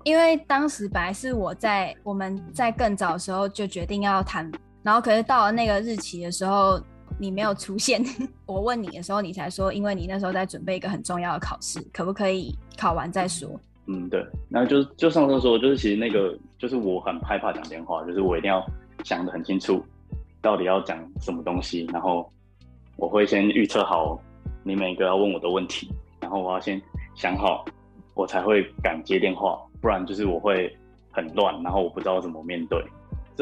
因为当时本来是我在我们在更早的时候就决定要谈，然后可是到了那个日期的时候，你没有出现。<laughs> 我问你的时候，你才说，因为你那时候在准备一个很重要的考试，可不可以考完再说？嗯，对。那就就上次说，就是其实那个就是我很害怕讲电话，就是我一定要想得很清楚，到底要讲什么东西，然后我会先预测好你每个要问我的问题，然后我要先想好，我才会敢接电话。不然就是我会很乱，然后我不知道怎么面对，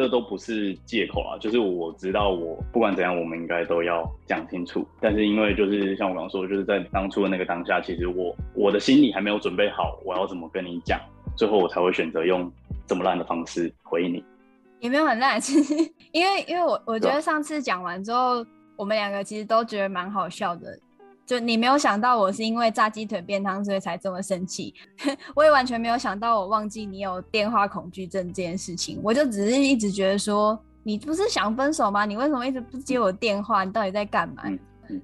这都不是借口啊。就是我知道我不管怎样，我们应该都要讲清楚。但是因为就是像我刚刚说，就是在当初的那个当下，其实我我的心里还没有准备好，我要怎么跟你讲，最后我才会选择用这么烂的方式回应你。也没有很烂，其实因为因为我我觉得上次讲完之后，我们两个其实都觉得蛮好笑的。就你没有想到我是因为炸鸡腿便当所以才这么生气，<laughs> 我也完全没有想到我忘记你有电话恐惧症这件事情，我就只是一直觉得说你不是想分手吗？你为什么一直不接我电话？你到底在干嘛？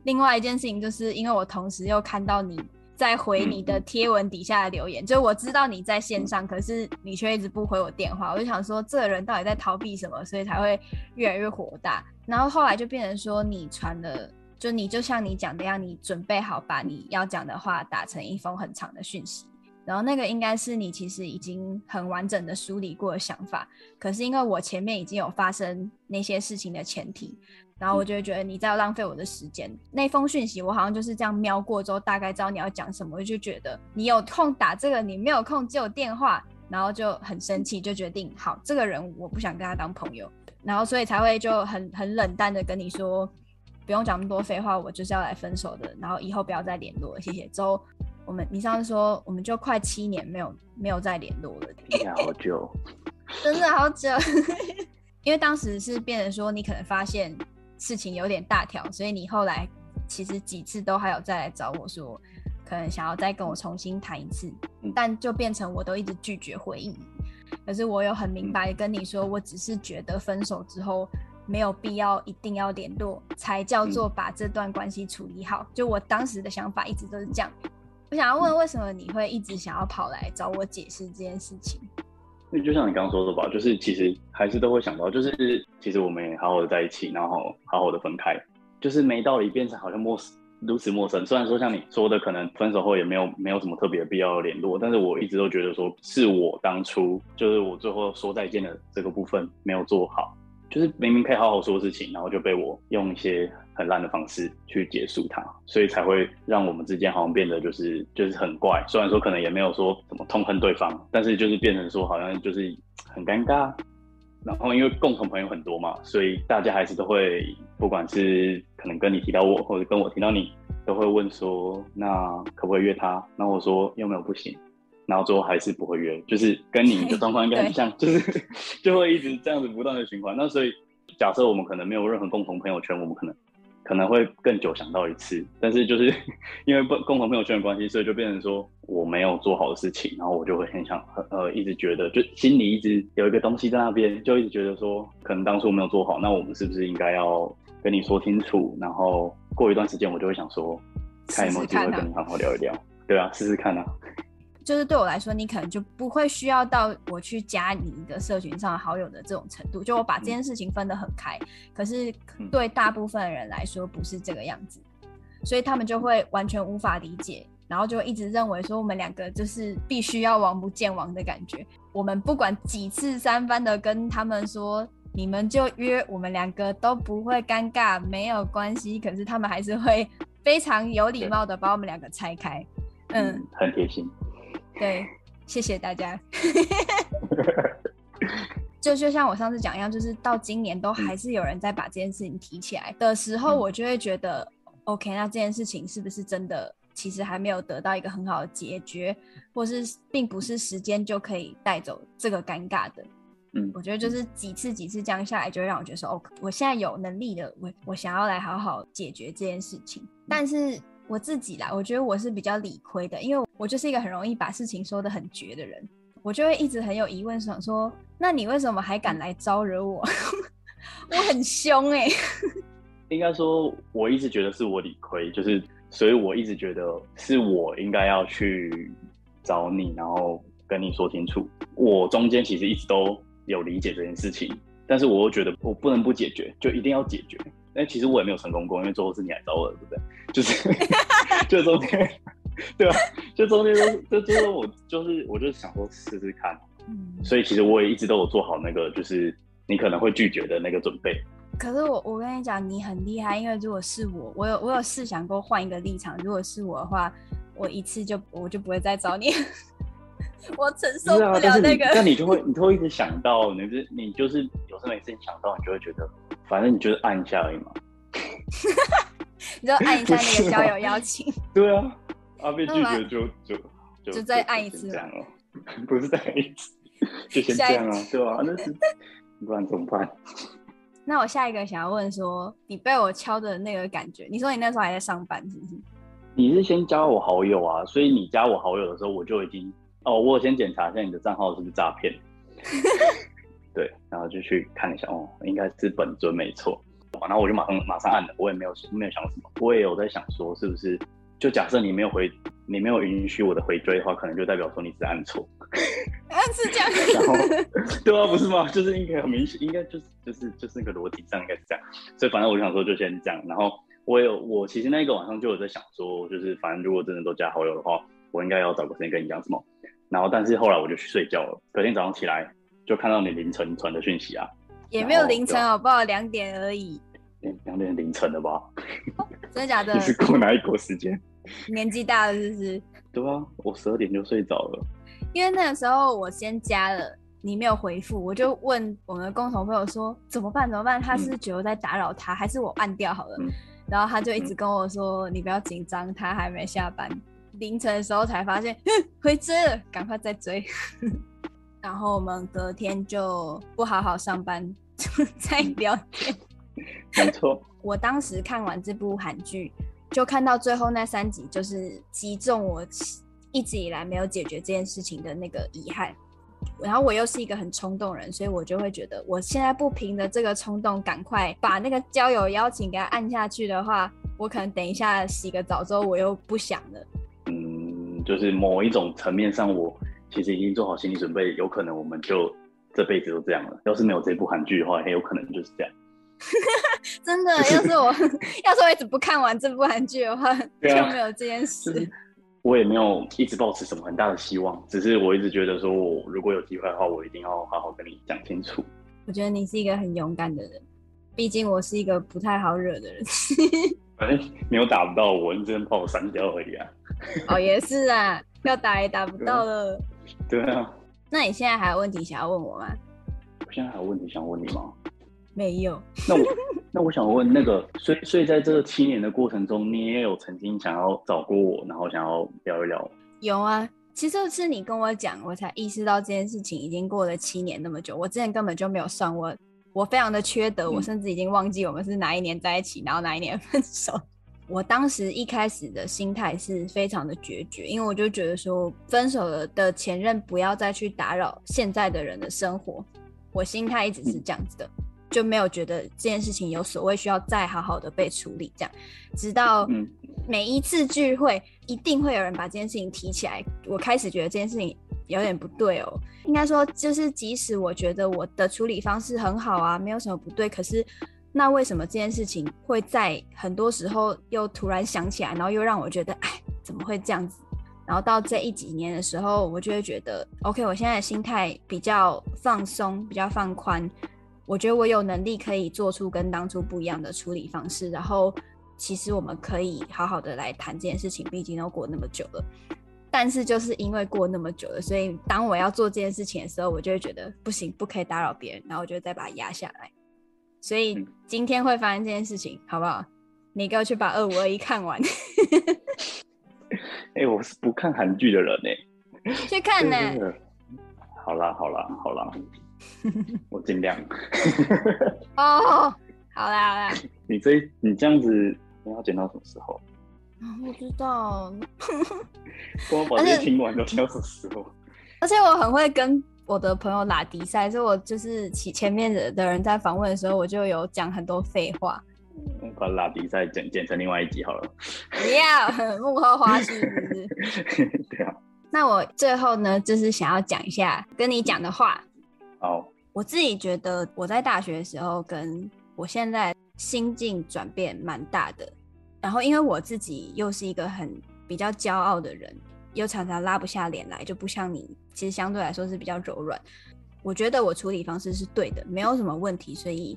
另外一件事情就是因为我同时又看到你在回你的贴文底下的留言，就是我知道你在线上，可是你却一直不回我电话，我就想说这个人到底在逃避什么，所以才会越来越火大。然后后来就变成说你传了。就你就像你讲的样，你准备好把你要讲的话打成一封很长的讯息，然后那个应该是你其实已经很完整的梳理过的想法。可是因为我前面已经有发生那些事情的前提，然后我就会觉得你在浪费我的时间。嗯、那封讯息我好像就是这样瞄过之后，大概知道你要讲什么，我就觉得你有空打这个，你没有空接我电话，然后就很生气，就决定好这个人我不想跟他当朋友，然后所以才会就很很冷淡的跟你说。不用讲那么多废话，我就是要来分手的，然后以后不要再联络了，谢谢。之后我们，你上次说我们就快七年没有没有再联络了，好久，真的好久。<laughs> 因为当时是变成说你可能发现事情有点大条，所以你后来其实几次都还有再来找我说，可能想要再跟我重新谈一次，嗯，但就变成我都一直拒绝回应。可是我有很明白跟你说，我只是觉得分手之后。没有必要一定要联络，才叫做把这段关系处理好。就我当时的想法一直都是这样。我想要问，为什么你会一直想要跑来找我解释这件事情？那就像你刚刚说的吧，就是其实还是都会想到，就是其实我们也好好的在一起，然后好好的分开，就是没道理变成好像陌生，如此陌生。虽然说像你说的，可能分手后也没有没有什么特别的必要联络，但是我一直都觉得说是我当初就是我最后说再见的这个部分没有做好。就是明明可以好好说事情，然后就被我用一些很烂的方式去结束它，所以才会让我们之间好像变得就是就是很怪。虽然说可能也没有说怎么痛恨对方，但是就是变成说好像就是很尴尬。然后因为共同朋友很多嘛，所以大家还是都会，不管是可能跟你提到我，或者跟我提到你，都会问说，那可不可以约他？然后我说有没有不行？然后最后还是不会约，就是跟你的状况应该很像，就是 <laughs> 就会一直这样子不断的循环。那所以假设我们可能没有任何共同朋友圈，我们可能可能会更久想到一次。但是就是 <laughs> 因为不共同朋友圈的关系，所以就变成说我没有做好的事情，然后我就会很想呃一直觉得，就心里一直有一个东西在那边，就一直觉得说可能当初没有做好，那我们是不是应该要跟你说清楚？然后过一段时间我就会想说，看有没有机会跟你好好聊一聊，对啊，试试看啊。就是对我来说，你可能就不会需要到我去加你一个社群上好友的这种程度。就我把这件事情分得很开，可是对大部分人来说不是这个样子，所以他们就会完全无法理解，然后就一直认为说我们两个就是必须要王不见王的感觉。我们不管几次三番的跟他们说，你们就约我们两个都不会尴尬，没有关系，可是他们还是会非常有礼貌的把我们两个拆开。嗯，很贴心。对，谢谢大家。<laughs> 就就像我上次讲一样，就是到今年都还是有人在把这件事情提起来的时候，嗯、我就会觉得，OK，那这件事情是不是真的，其实还没有得到一个很好的解决，或是并不是时间就可以带走这个尴尬的。嗯，我觉得就是几次几次这样下来，就会让我觉得说，哦，我现在有能力的，我我想要来好好解决这件事情。但是我自己啦，我觉得我是比较理亏的，因为我就是一个很容易把事情说得很绝的人。我就会一直很有疑问，想说，那你为什么还敢来招惹我？<laughs> 我很凶哎、<laughs> 应该说，我一直觉得是我理亏，就是，所以我一直觉得是我应该要去找你，然后跟你说清楚。我中间其实一直都有理解这件事情，但是我又觉得我不能不解决，就一定要解决。但其实我也没有成功过，因为最后是你来找我的，对不对？就是，<laughs> 就中间。对啊，就中间都，就就是我，就是我就想说试试看，嗯，所以其实我也一直都有做好那个，就是你可能会拒绝的那个准备。可是我我跟你讲，你很厉害，因为如果是我，我有我有试想过换一个立场，如果是我的话，我一次就我就不会再找你，<laughs> 我承受不了那个。那、啊、你，你就会你就会一直想到，你就是你就是有时候每次你想到，你就会觉得，反正你就是按一下而已嘛。<laughs> 你就按一下那个交友邀请。<laughs> 对啊。啊！被拒绝就就就就再按一次这样哦，<laughs> 不是再按一次，就先这样啊，对吧？那是不然怎么办？那我下一个想要问说，你被我敲的那个感觉，你说你那时候还在上班是不是？你是先加我好友啊，所以你加我好友的时候，我就已经哦，我有先检查一下你的账号是不是诈骗，对，然后就去看一下哦，应该是本尊没错，然后我就马上马上按了，我也没有没有想什么，我也有在想说是不是。就假设你没有回，你没有允许我的回追的话，可能就代表说你是按错。<laughs> 啊，是这样。<laughs> 然后，<laughs> 对啊，不是吗？就是应该很明显，应该就是就是就是那个逻辑上应该是这样。所以反正我就想说，就先这样。然后我有我其实那一个晚上就有在想说，就是反正如果真的都加好友的话，我应该要找个时间跟你讲什么。然后但是后来我就去睡觉了。隔天早上起来就看到你凌晨传的讯息啊。也没有凌晨好不好？两点而已。两点凌晨了吧？<laughs> 真的假的？<laughs> 你是过哪一国时间？年纪大了是不是？对啊，我十二点就睡着了。因为那个时候我先加了，你没有回复，我就问我们的共同朋友说怎么办？怎么办？他是觉得在打扰他，嗯、还是我按掉好了？嗯、然后他就一直跟我说：“嗯、你不要紧张，他还没下班。”凌晨的时候才发现，<gasps> 回追了，赶快再追。然后我们隔天就不好好上班，<laughs> 再聊天。<laughs> 没错，我当时看完这部韩剧，就看到最后那三集，就是击中我一直以来没有解决这件事情的那个遗憾。然后我又是一个很冲动人，所以我就会觉得，我现在不凭着这个冲动，赶快把那个交友邀请给他按下去的话，我可能等一下洗个澡之后，我又不想了。嗯，就是某一种层面上，我其实已经做好心理准备，有可能我们就这辈子都这样了。要是没有这部韩剧的话，很有可能就是这样。<laughs> 真的，要是我 <laughs> 要是我一直不看完这部韩剧的话，啊、就没有这件事。我也没有一直抱持什么很大的希望，只是我一直觉得说，我如果有机会的话，我一定要好好跟你讲清楚。我觉得你是一个很勇敢的人，毕竟我是一个不太好惹的人。<laughs> 反正没有打不到我，你只能把我删掉而已啊。哦，也是啊，要打也打不到了。<laughs> 对啊。那你现在还有问题想要问我吗？我现在还有问题想问你吗？没有。那我 <laughs> 那我想问，那个，所以所以在这个七年的过程中，你也有曾经想要找过我，然后想要聊一聊？有啊，其实是你跟我讲，我才意识到这件事情已经过了七年那么久。我之前根本就没有算我，我非常的缺德，我甚至已经忘记我们是哪一年在一起，然后哪一年分手。我当时一开始的心态是非常的决绝，因为我就觉得说，分手了的前任不要再去打扰现在的人的生活，我心态一直是这样子的。嗯就没有觉得这件事情有所谓需要再好好的被处理，这样，直到每一次聚会，一定会有人把这件事情提起来。我开始觉得这件事情有点不对哦。应该说，就是即使我觉得我的处理方式很好啊，没有什么不对，可是那为什么这件事情会在很多时候又突然想起来，然后又让我觉得，哎，怎么会这样子？然后到这一几年的时候，我就会觉得，OK，我现在的心态比较放松，比较放宽。我觉得我有能力可以做出跟当初不一样的处理方式，然后其实我们可以好好的来谈这件事情，毕竟都过那么久了。但是就是因为过那么久了，所以当我要做这件事情的时候，我就会觉得不行，不可以打扰别人，然后我就再把它压下来。所以今天会发生这件事情，好不好？你给我去把二五二一看完。<laughs> 哎、欸，我是不看韩剧的人呢、欸。去看呢。好啦，好啦，好啦，<laughs> 我尽量。哦，好啦，好啦。你这你这样子，你要剪到什么时候？我知道。我把这听完都听到什么时候？而且我很会跟我的朋友拉迪赛，所以我就是前前面的的人在访问的时候，我就有讲很多废话。把拉迪赛剪剪成另外一集好了。不要幕后花絮，是不是？<laughs> 对啊。那我最后呢，就是想要讲一下跟你讲的话。好。我自己觉得我在大学的时候，跟我现在心境转变蛮大的。然后，因为我自己又是一个很比较骄傲的人，又常常拉不下脸来，就不像你，其实相对来说是比较柔软。我觉得我处理方式是对的，没有什么问题，所以。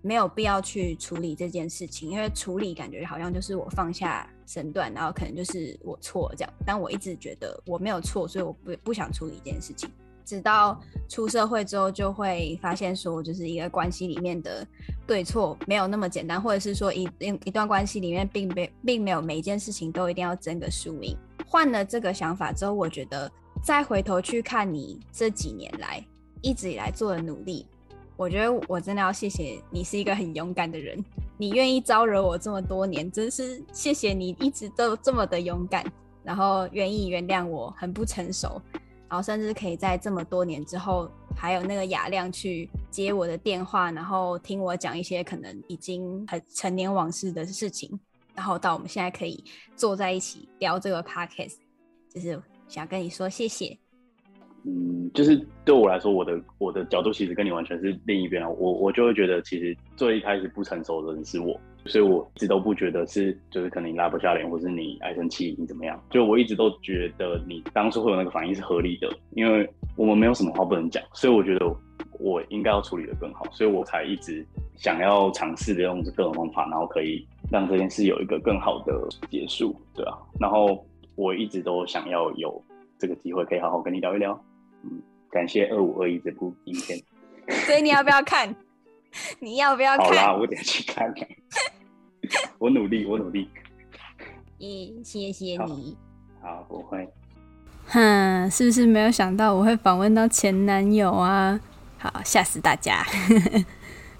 没有必要去处理这件事情，因为处理感觉好像就是我放下身段，然后可能就是我错这样。但我一直觉得我没有错，所以我不不想处理这件事情。直到出社会之后，就会发现说，就是一个关系里面的对错没有那么简单，或者是说一一段关系里面并没并没有每一件事情都一定要争个输赢。换了这个想法之后，我觉得再回头去看你这几年来一直以来做的努力。我觉得我真的要谢谢你，是一个很勇敢的人。你愿意招惹我这么多年，真是谢谢你一直都这么的勇敢，然后愿意原谅我很不成熟，然后甚至可以在这么多年之后，还有那个雅亮去接我的电话，然后听我讲一些可能已经很陈年往事的事情，然后到我们现在可以坐在一起聊这个 podcast，就是想跟你说谢谢。嗯，就是对我来说，我的我的角度其实跟你完全是另一边啊。我我就会觉得，其实最一开始不成熟的人是我，所以我一直都不觉得是，就是可能你拉不下脸，或是你爱生气，你怎么样？就我一直都觉得你当初会有那个反应是合理的，因为我们没有什么话不能讲，所以我觉得我应该要处理得更好，所以我才一直想要尝试的用各种方法，然后可以让这件事有一个更好的结束，对啊。然后我一直都想要有这个机会，可以好好跟你聊一聊。嗯，感谢二五二一这部影片，所以你要不要看？<laughs> 你要不要看？好啦，我得去看看。<laughs> 我努力，我努力。咦，谢谢你。好，好，不会。哼，是不是没有想到我会访问到前男友啊？好，吓死大家。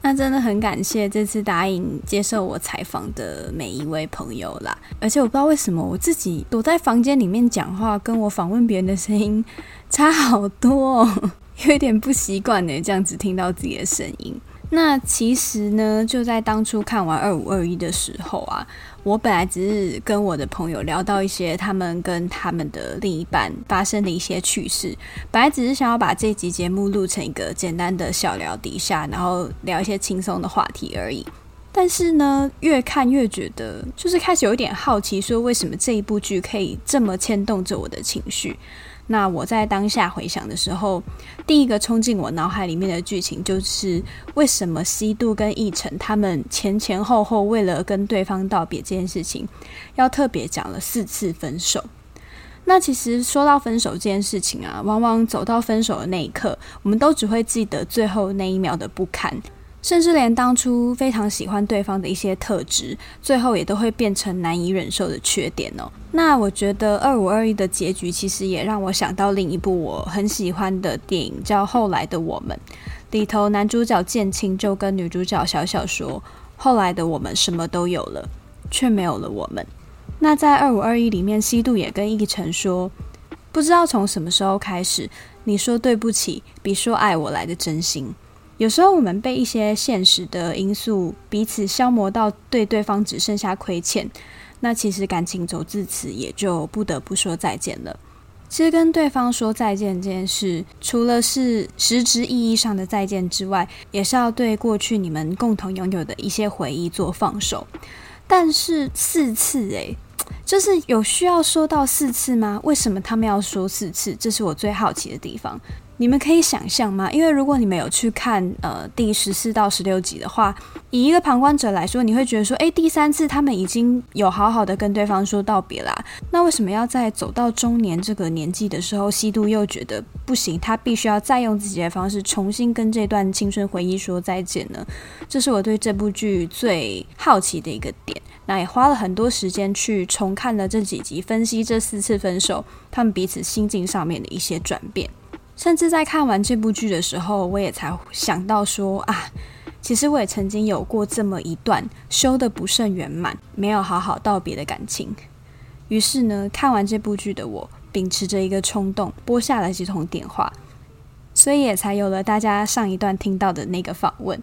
那真的很感谢这次答应接受我采访的每一位朋友啦，而且我不知道为什么我自己躲在房间里面讲话，跟我访问别人的声音差好多哦，<laughs> 有一点不习惯呢，这样子听到自己的声音。那其实呢，就在当初看完二五二一的时候啊，我本来只是跟我的朋友聊到一些他们跟他们的另一半发生的一些趣事，本来只是想要把这集节目录成一个简单的小聊底下，然后聊一些轻松的话题而已。但是呢，越看越觉得，就是开始有一点好奇，说为什么这一部剧可以这么牵动着我的情绪。那我在当下回想的时候，第一个冲进我脑海里面的剧情就是为什么西度跟奕晨他们前前后后为了跟对方道别这件事情，要特别讲了四次分手。那其实说到分手这件事情啊，往往走到分手的那一刻，我们都只会记得最后那一秒的不堪。甚至连当初非常喜欢对方的一些特质，最后也都会变成难以忍受的缺点哦。那我觉得二五二一的结局其实也让我想到另一部我很喜欢的电影，叫《后来的我们》。里头男主角建清就跟女主角小小说：“后来的我们什么都有了，却没有了我们。”那在二五二一里面，西度也跟奕晨说：“不知道从什么时候开始，你说对不起比说爱我来的真心。”有时候我们被一些现实的因素彼此消磨到对对方只剩下亏欠，那其实感情走至此也就不得不说再见了。其实跟对方说再见这件事，除了是实质意义上的再见之外，也是要对过去你们共同拥有的一些回忆做放手。但是四次诶，就是有需要说到四次吗？为什么他们要说四次？这是我最好奇的地方。你们可以想象吗？因为如果你们有去看呃第十四到十六集的话，以一个旁观者来说，你会觉得说，诶，第三次他们已经有好好的跟对方说道别啦，那为什么要在走到中年这个年纪的时候，希度又觉得不行，他必须要再用自己的方式重新跟这段青春回忆说再见呢？这是我对这部剧最好奇的一个点。那也花了很多时间去重看了这几集，分析这四次分手，他们彼此心境上面的一些转变。甚至在看完这部剧的时候，我也才想到说啊，其实我也曾经有过这么一段修的不甚圆满、没有好好道别的感情。于是呢，看完这部剧的我，秉持着一个冲动，拨下了几通电话，所以也才有了大家上一段听到的那个访问。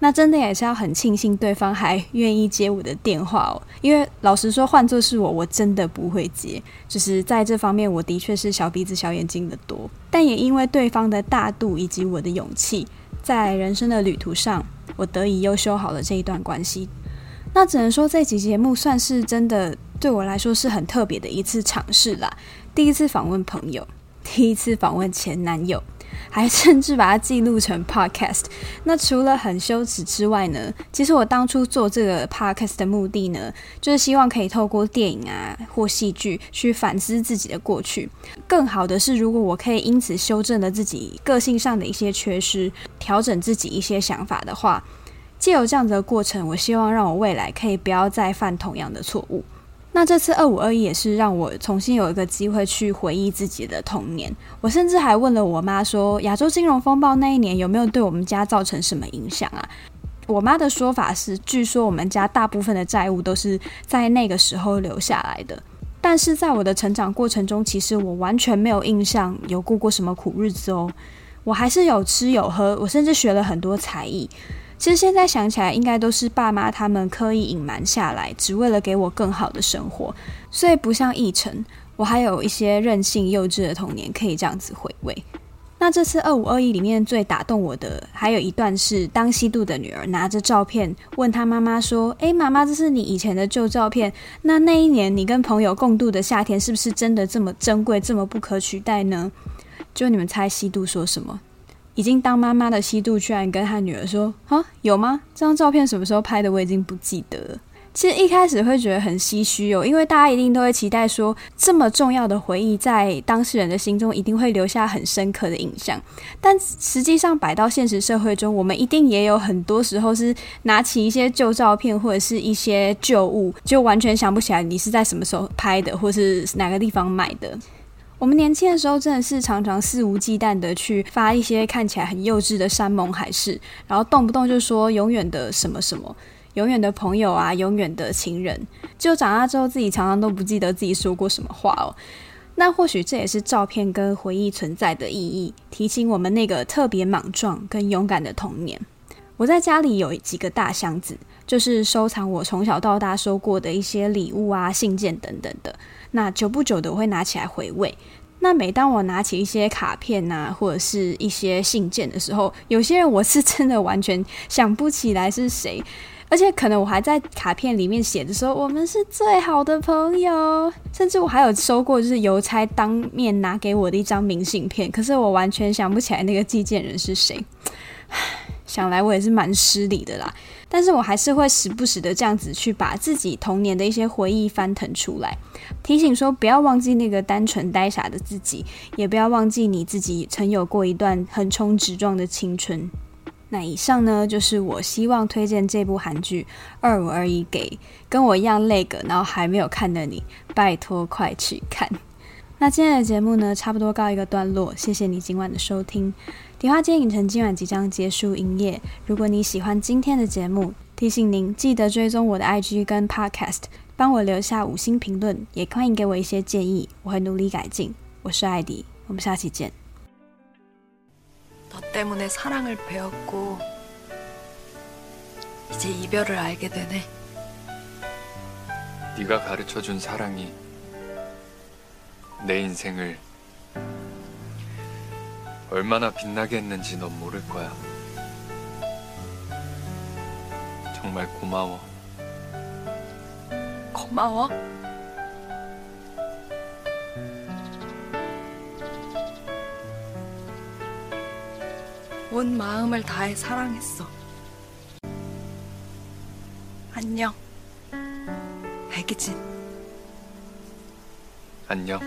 那真的也是要很庆幸对方还愿意接我的电话哦，因为老实说，换作是我，我真的不会接。就是在这方面，我的确是小鼻子小眼睛的多。但也因为对方的大度以及我的勇气，在人生的旅途上，我得以又修好了这一段关系。那只能说这集节目算是真的对我来说是很特别的一次尝试啦。第一次访问朋友，<laughs> 第一次访问前男友。还甚至把它记录成 podcast。那除了很羞耻之外呢，其实我当初做这个 podcast 的目的呢，就是希望可以透过电影啊或戏剧去反思自己的过去。更好的是，如果我可以因此修正了自己个性上的一些缺失，调整自己一些想法的话，借由这样子的过程，我希望让我未来可以不要再犯同样的错误。那这次二五二一也是让我重新有一个机会去回忆自己的童年。我甚至还问了我妈说，亚洲金融风暴那一年有没有对我们家造成什么影响啊？我妈的说法是，据说我们家大部分的债务都是在那个时候留下来的。但是在我的成长过程中，其实我完全没有印象有过过什么苦日子哦。我还是有吃有喝，我甚至学了很多才艺。其实现在想起来，应该都是爸妈他们刻意隐瞒下来，只为了给我更好的生活。所以不像奕成，我还有一些任性幼稚的童年可以这样子回味。那这次二五二一里面最打动我的，还有一段是当西度的女儿拿着照片问她妈妈说：“诶，妈妈，这是你以前的旧照片。那那一年你跟朋友共度的夏天，是不是真的这么珍贵，这么不可取代呢？”就你们猜西度说什么？已经当妈妈的西度居然跟他女儿说：“啊，有吗？这张照片什么时候拍的？我已经不记得了。”其实一开始会觉得很唏嘘哦，因为大家一定都会期待说，这么重要的回忆在当事人的心中一定会留下很深刻的印象。但实际上摆到现实社会中，我们一定也有很多时候是拿起一些旧照片或者是一些旧物，就完全想不起来你是在什么时候拍的，或是哪个地方买的。我们年轻的时候真的是常常肆无忌惮的去发一些看起来很幼稚的山盟海誓，然后动不动就说永远的什么什么，永远的朋友啊，永远的情人。就长大之后，自己常常都不记得自己说过什么话哦。那或许这也是照片跟回忆存在的意义，提醒我们那个特别莽撞跟勇敢的童年。我在家里有几个大箱子，就是收藏我从小到大收过的一些礼物啊、信件等等的。那久不久的我会拿起来回味。那每当我拿起一些卡片啊，或者是一些信件的时候，有些人我是真的完全想不起来是谁，而且可能我还在卡片里面写的时候，我们是最好的朋友。甚至我还有收过就是邮差当面拿给我的一张明信片，可是我完全想不起来那个寄件人是谁。想来我也是蛮失礼的啦。但是我还是会时不时的这样子去把自己童年的一些回忆翻腾出来，提醒说不要忘记那个单纯呆傻的自己，也不要忘记你自己曾有过一段横冲直撞的青春。那以上呢，就是我希望推荐这部韩剧《二五二一》给跟我一样累个，然后还没有看的你，拜托快去看。<laughs> 那今天的节目呢，差不多告一个段落，谢谢你今晚的收听。迪话街影城今晚即将结束营业。如果你喜欢今天的节目，提醒您记得追踪我的 IG 跟 Podcast，帮我留下五星评论，也欢迎给我一些建议，我会努力改进。我是艾迪，我们下期见。너때문에사랑을배웠고이제이별을알게되네네가가르쳐준사랑이내인생을 얼마나 빛나게 했는지 넌 모를 거야. 정말 고마워. 고마워? 온 마음을 다해 사랑했어. 안녕, 백이진. 안녕.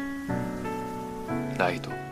나이도.